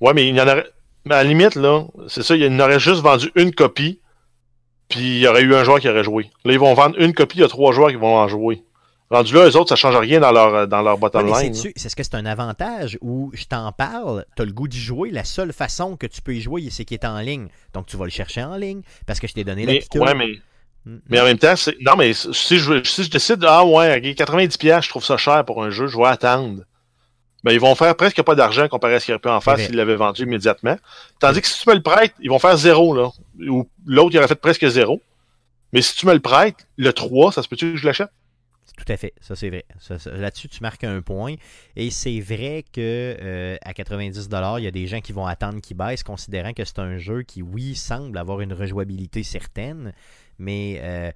Ouais, mais il y en aurait. Mais à la limite, là, c'est ça, il aurait juste vendu une copie, puis il y aurait eu un joueur qui aurait joué. Là, ils vont vendre une copie, il y a trois joueurs qui vont en jouer. Rendu là, eux autres, ça change rien dans leur, dans leur bottom line. C'est ce que c'est un avantage où je t'en parle, tu as le goût d'y jouer. La seule façon que tu peux y jouer, c'est qu'il est en ligne. Donc tu vas le chercher en ligne parce que je t'ai donné mais, la Ouais, mais, hmm. mais en même temps. Non, mais si je, si je décide, ah ouais, 90$, je trouve ça cher pour un jeu, je vais attendre ben, ils vont faire presque pas d'argent comparé à ce qu'ils auraient pu en faire s'ils l'avaient vendu immédiatement. Tandis que si tu me le prêtes, ils vont faire zéro, là. Ou l'autre, il aurait fait presque zéro. Mais si tu me le prêtes, le 3, ça se peut-tu que je l'achète? Tout à fait, ça c'est vrai. Là-dessus, tu marques un point. Et c'est vrai que euh, à 90$, il y a des gens qui vont attendre qu'il baisse, considérant que c'est un jeu qui, oui, semble avoir une rejouabilité certaine, mais euh,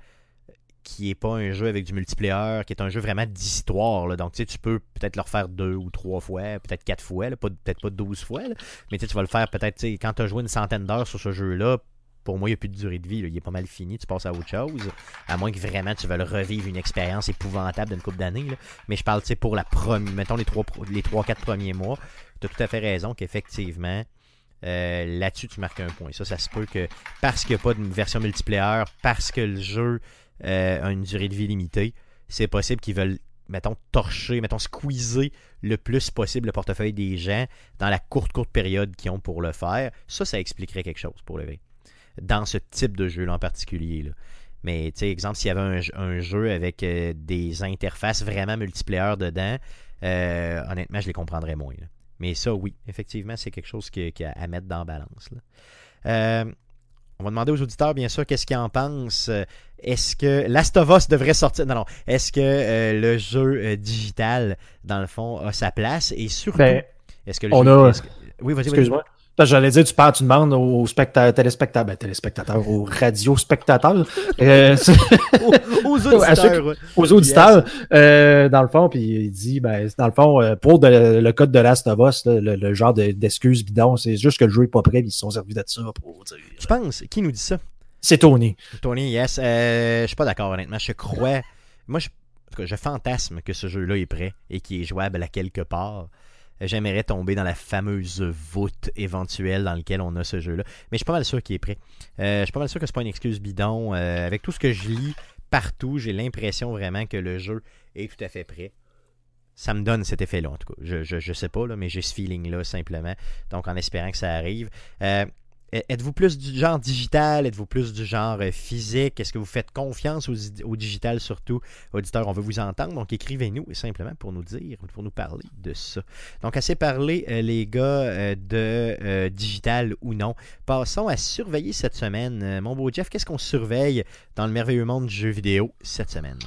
qui n'est pas un jeu avec du multiplayer, qui est un jeu vraiment d'histoire. Donc, tu sais, tu peux peut-être le refaire deux ou trois fois, peut-être quatre fois, peut-être pas douze fois, mais tu vas le faire peut-être, quand tu as joué une centaine d'heures sur ce jeu-là, pour moi, il n'y a plus de durée de vie. Il est pas mal fini. Tu passes à autre chose. À moins que vraiment tu veuilles revivre une expérience épouvantable d'une couple d'années. Mais je parle, tu sais, pour la première, mettons les trois, les trois, quatre premiers mois. Tu as tout à fait raison qu'effectivement, euh, là-dessus, tu marques un point. Ça, ça se peut que parce qu'il n'y a pas de version multiplayer, parce que le jeu euh, a une durée de vie limitée, c'est possible qu'ils veulent, mettons, torcher, mettons, squeezer le plus possible le portefeuille des gens dans la courte, courte période qu'ils ont pour le faire. Ça, ça expliquerait quelque chose pour le vrai. Dans ce type de jeu-là en particulier. Là. Mais, tu sais, exemple, s'il y avait un, jeu avec euh, des interfaces vraiment multiplayer dedans, euh, honnêtement, je les comprendrais moins. Mais ça, oui, effectivement, c'est quelque chose qui, qui a à mettre dans la balance. Là. On va demander aux auditeurs, bien sûr, qu'est-ce qu'ils en pensent. Est-ce que Last of Us devrait sortir Non, non. Est-ce que euh, le jeu euh, digital, dans le fond, a sa place? Et surtout, ben, est-ce que le on jeu. A... Oui, vas-y, Excuse-moi. J'allais dire, tu parles, tu demandes aux spectateurs, téléspectateurs, ben, téléspectateurs, aux radiospectateurs, euh, aux, auditeurs, aux auditeurs, euh, dans le fond, puis il dit, ben, dans le fond, euh, pour le code de Last of Us, le, genre d'excuses bidon, c'est juste que le jeu est pas prêt, ils se sont servis de ça pour dire. Tu penses, qui nous dit ça? C'est Tony. Tony, yes. Euh, je suis pas d'accord, honnêtement. Je crois. Moi, je, je fantasme que ce jeu-là est prêt et qu'il est jouable à quelque part. J'aimerais tomber dans la fameuse voûte éventuelle dans laquelle on a ce jeu-là. Mais je suis pas mal sûr qu'il est prêt. Euh, je suis pas mal sûr que c'est pas une excuse bidon. Euh, avec tout ce que je lis partout, j'ai l'impression vraiment que le jeu est tout à fait prêt. Ça me donne cet effet-là, en tout cas. Je, je, je sais pas, mais j'ai ce feeling-là simplement. Donc, en espérant que ça arrive. Euh, Êtes-vous plus du genre digital? Êtes-vous plus du genre euh, physique? Est-ce que vous faites confiance au, digital surtout? Auditeurs, on veut vous entendre, donc écrivez-nous simplement pour nous dire, pour nous parler de ça. Donc, assez parlé, euh, les gars, euh, de digital ou non. Passons à surveiller cette semaine. mon beau Jeff, qu'est-ce qu'on surveille dans le merveilleux monde du jeu vidéo cette semaine?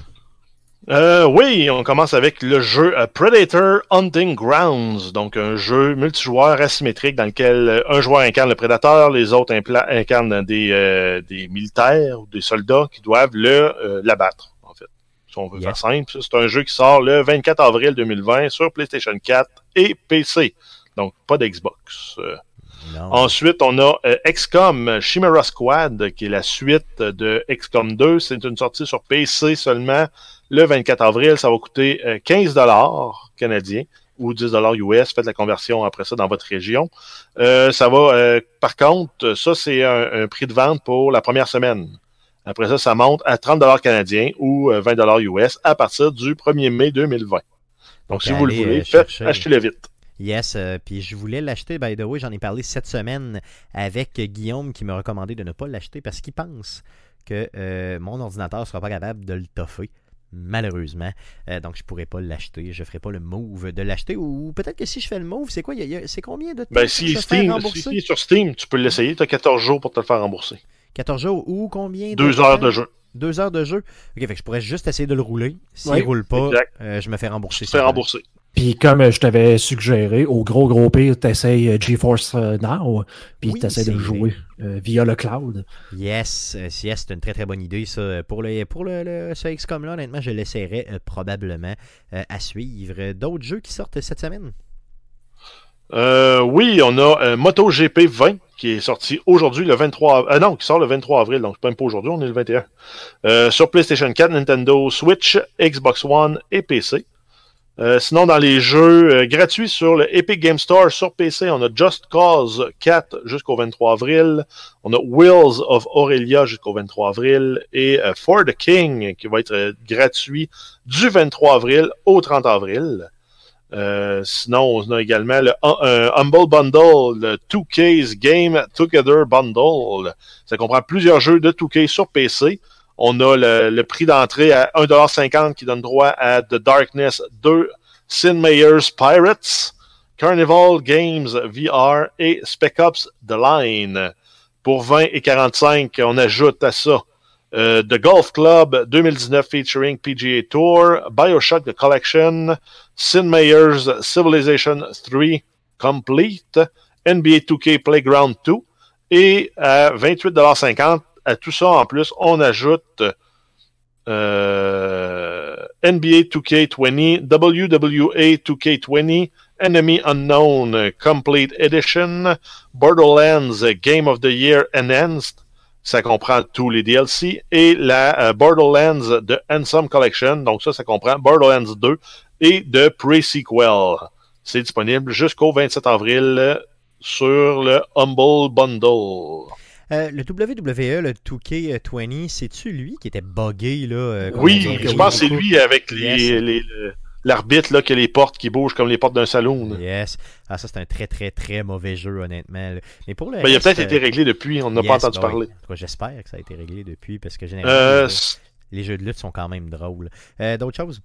Euh, oui, on commence avec le jeu euh, Predator Hunting Grounds, donc un jeu multijoueur asymétrique dans lequel euh, un joueur incarne le prédateur, les autres incarnent des, des militaires ou des soldats qui doivent le l'abattre, en fait. Si on veut faire simple, c'est un jeu qui sort le 24 avril 2020 sur PlayStation 4 et PC, donc pas d'Xbox. Ensuite, on a XCOM Chimera Squad, qui est la suite de XCOM 2. C'est une sortie sur PC seulement le 24 avril, ça va coûter 15 euh, dollars canadiens ou 10 dollars US. Faites la conversion après ça dans votre région. Euh, ça va, euh, par contre, ça c'est un, prix de vente pour la première semaine. Après ça, ça monte à 30 dollars canadiens ou 20 dollars US à partir du 1er mai 2020. Donc, si vous le voulez, achetez-le vite. Yes, puis je voulais l'acheter, by the way, j'en ai parlé cette semaine avec Guillaume qui m'a recommandé de ne pas l'acheter parce qu'il pense que mon ordinateur ne sera pas capable de le toffer malheureusement. Euh, donc, je pourrais pas l'acheter. Je ferai pas le move de l'acheter. Ou peut-être que si je fais le move, c'est quoi? C'est combien de temps ben, si, Steam, si sur Steam, tu peux l'essayer. Tu as 14 jours pour te le faire rembourser. 14 jours ou combien Deux heures de jeu. Deux heures de jeu. Ok, fait que je pourrais juste essayer de le rouler. S'il ne roule pas, euh, je me fais rembourser. Je te fais rembourser. Puis comme je t'avais suggéré, au gros gros pire, tu essayes euh, GeForce euh, Now, puis tu essaies de jouer euh, via le cloud. Yes, yes c'est une très très bonne idée ça. Pour le, pour le, ce XCOM-là, honnêtement, je l'essaierai probablement à suivre. D'autres jeux qui sortent cette semaine? oui, on a MotoGP 20 qui est sorti aujourd'hui le 23 avril. non, qui sort le 23 avril, donc même pas aujourd'hui, on est le 21. sur PlayStation 4, Nintendo Switch, Xbox One et PC. Euh, sinon, dans les jeux euh, gratuits sur le Epic Game Store sur PC, on a Just Cause 4 jusqu'au 23 avril. On a Wheels of Aurelia jusqu'au 23 avril. Et euh, For the King qui va être gratuit du 23 avril au 30 avril. sinon, on a également le Humble Bundle, le 2K's Game Together Bundle. Ça comprend plusieurs jeux de 2K sur PC. On a le, prix d'entrée à 1,50$ qui donne droit à The Darkness 2, Sin Meyer's Pirates, Carnival Games VR et Spec Ops The Line. Pour 20 et 45, on ajoute à ça euh, The Golf Club 2019 featuring PGA Tour, Bioshock The Collection, Sin Meyer's Civilization 3 Complete, NBA 2K Playground 2 et à 28,50$, à tout ça, en plus, on ajoute NBA 2K20, WWA 2K20, Enemy Unknown Complete Edition, Borderlands Game of the Year Enhanced, ça comprend tous les DLC, et la euh, Borderlands de Handsome Collection, donc ça, ça comprend Borderlands 2 et de Pre-Sequel. C'est disponible jusqu'au 27 avril sur le Humble Bundle. Euh, le WWE, le 2K20, c'est-tu lui qui était buggé, là? Euh, oui, je pense que c'est lui avec les, l'arbitre là qui a les portes qui bougent comme les portes d'un salon. Yes. Ah ça c'est un très très très mauvais jeu honnêtement. Mais pour le ben, il a peut-être été réglé depuis, on n'a pas entendu ben parler. J'espère que ça a été réglé depuis parce que généralement les, jeux de lutte sont quand même drôles. Euh, d'autres choses?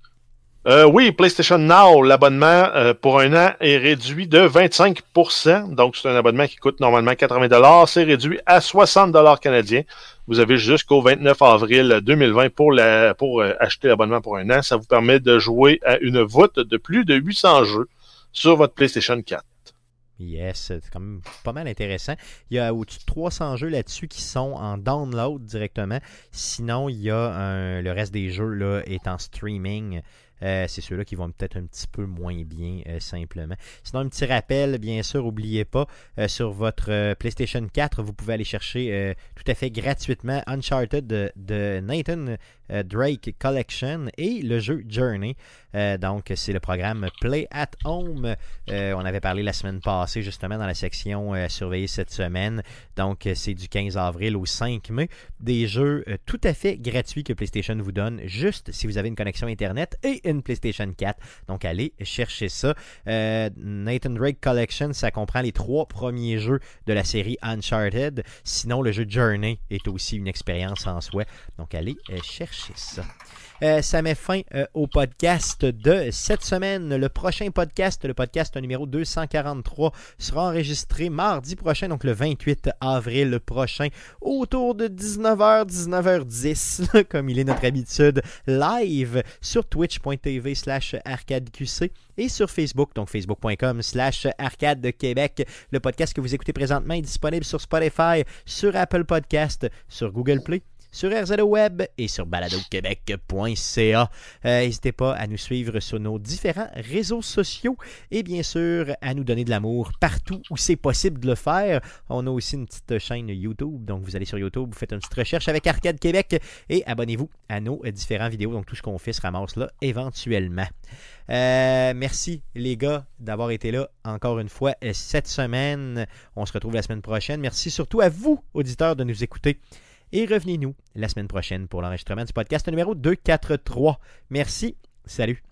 Euh, oui, PlayStation Now, l'abonnement euh, pour un an est réduit de 25%. Donc, c'est un abonnement qui coûte normalement 80 C'est réduit à 60 canadiens. Vous avez jusqu'au 29 avril 2020 pour, euh, acheter l'abonnement pour un an. Ça vous permet de jouer à une voûte de plus de 800 jeux sur votre PlayStation 4. Yes, c'est quand même pas mal intéressant. Il y a au-dessus de 300 jeux là-dessus qui sont en download directement. Sinon, il y a le reste des jeux là, est en streaming. Euh, c'est ceux-là qui vont peut-être un petit peu moins bien, euh, simplement. Sinon, un petit rappel, bien sûr, n'oubliez pas, euh, sur votre PlayStation 4, vous pouvez aller chercher tout à fait gratuitement Uncharted de, Nathan Drake Collection et le jeu Journey. donc, c'est le programme Play at Home. on avait parlé la semaine passée, justement, dans la section surveillée cette semaine. Donc, c'est du 15 avril au 5 mai. Des jeux tout à fait gratuits que PlayStation vous donne, juste si vous avez une connexion Internet et une PlayStation 4. Donc allez chercher ça. Euh, Nathan Drake Collection, ça comprend les trois premiers jeux de la série Uncharted. Sinon, le jeu Journey est aussi une expérience en soi. Donc allez euh, chercher ça. Euh, ça met fin euh, au podcast de cette semaine. Le prochain podcast, le podcast numéro 243, sera enregistré mardi prochain, donc le 28 avril prochain, autour de 19h, 19h10, comme il est notre habitude, live sur twitch.tv slash arcadeqc et sur Facebook, donc facebook.com slash arcade Québec. Le podcast que vous écoutez présentement est disponible sur Spotify, sur Apple Podcast, sur Google Play, sur RZO Web et sur baladoquebec.ca. Euh, n'hésitez pas à nous suivre sur nos différents réseaux sociaux et bien sûr à nous donner de l'amour partout où c'est possible de le faire. On a aussi une petite chaîne YouTube, donc vous allez sur YouTube, vous faites une petite recherche avec Arcade Québec et abonnez-vous à nos différentes vidéos. Donc tout ce qu'on fait se ramasse là éventuellement. Euh, merci les gars d'avoir été là encore une fois euh, cette semaine. On se retrouve la semaine prochaine. Merci surtout à vous, auditeurs, de nous écouter. Et revenez-nous la semaine prochaine pour l'enregistrement du podcast numéro 243. Merci. Salut.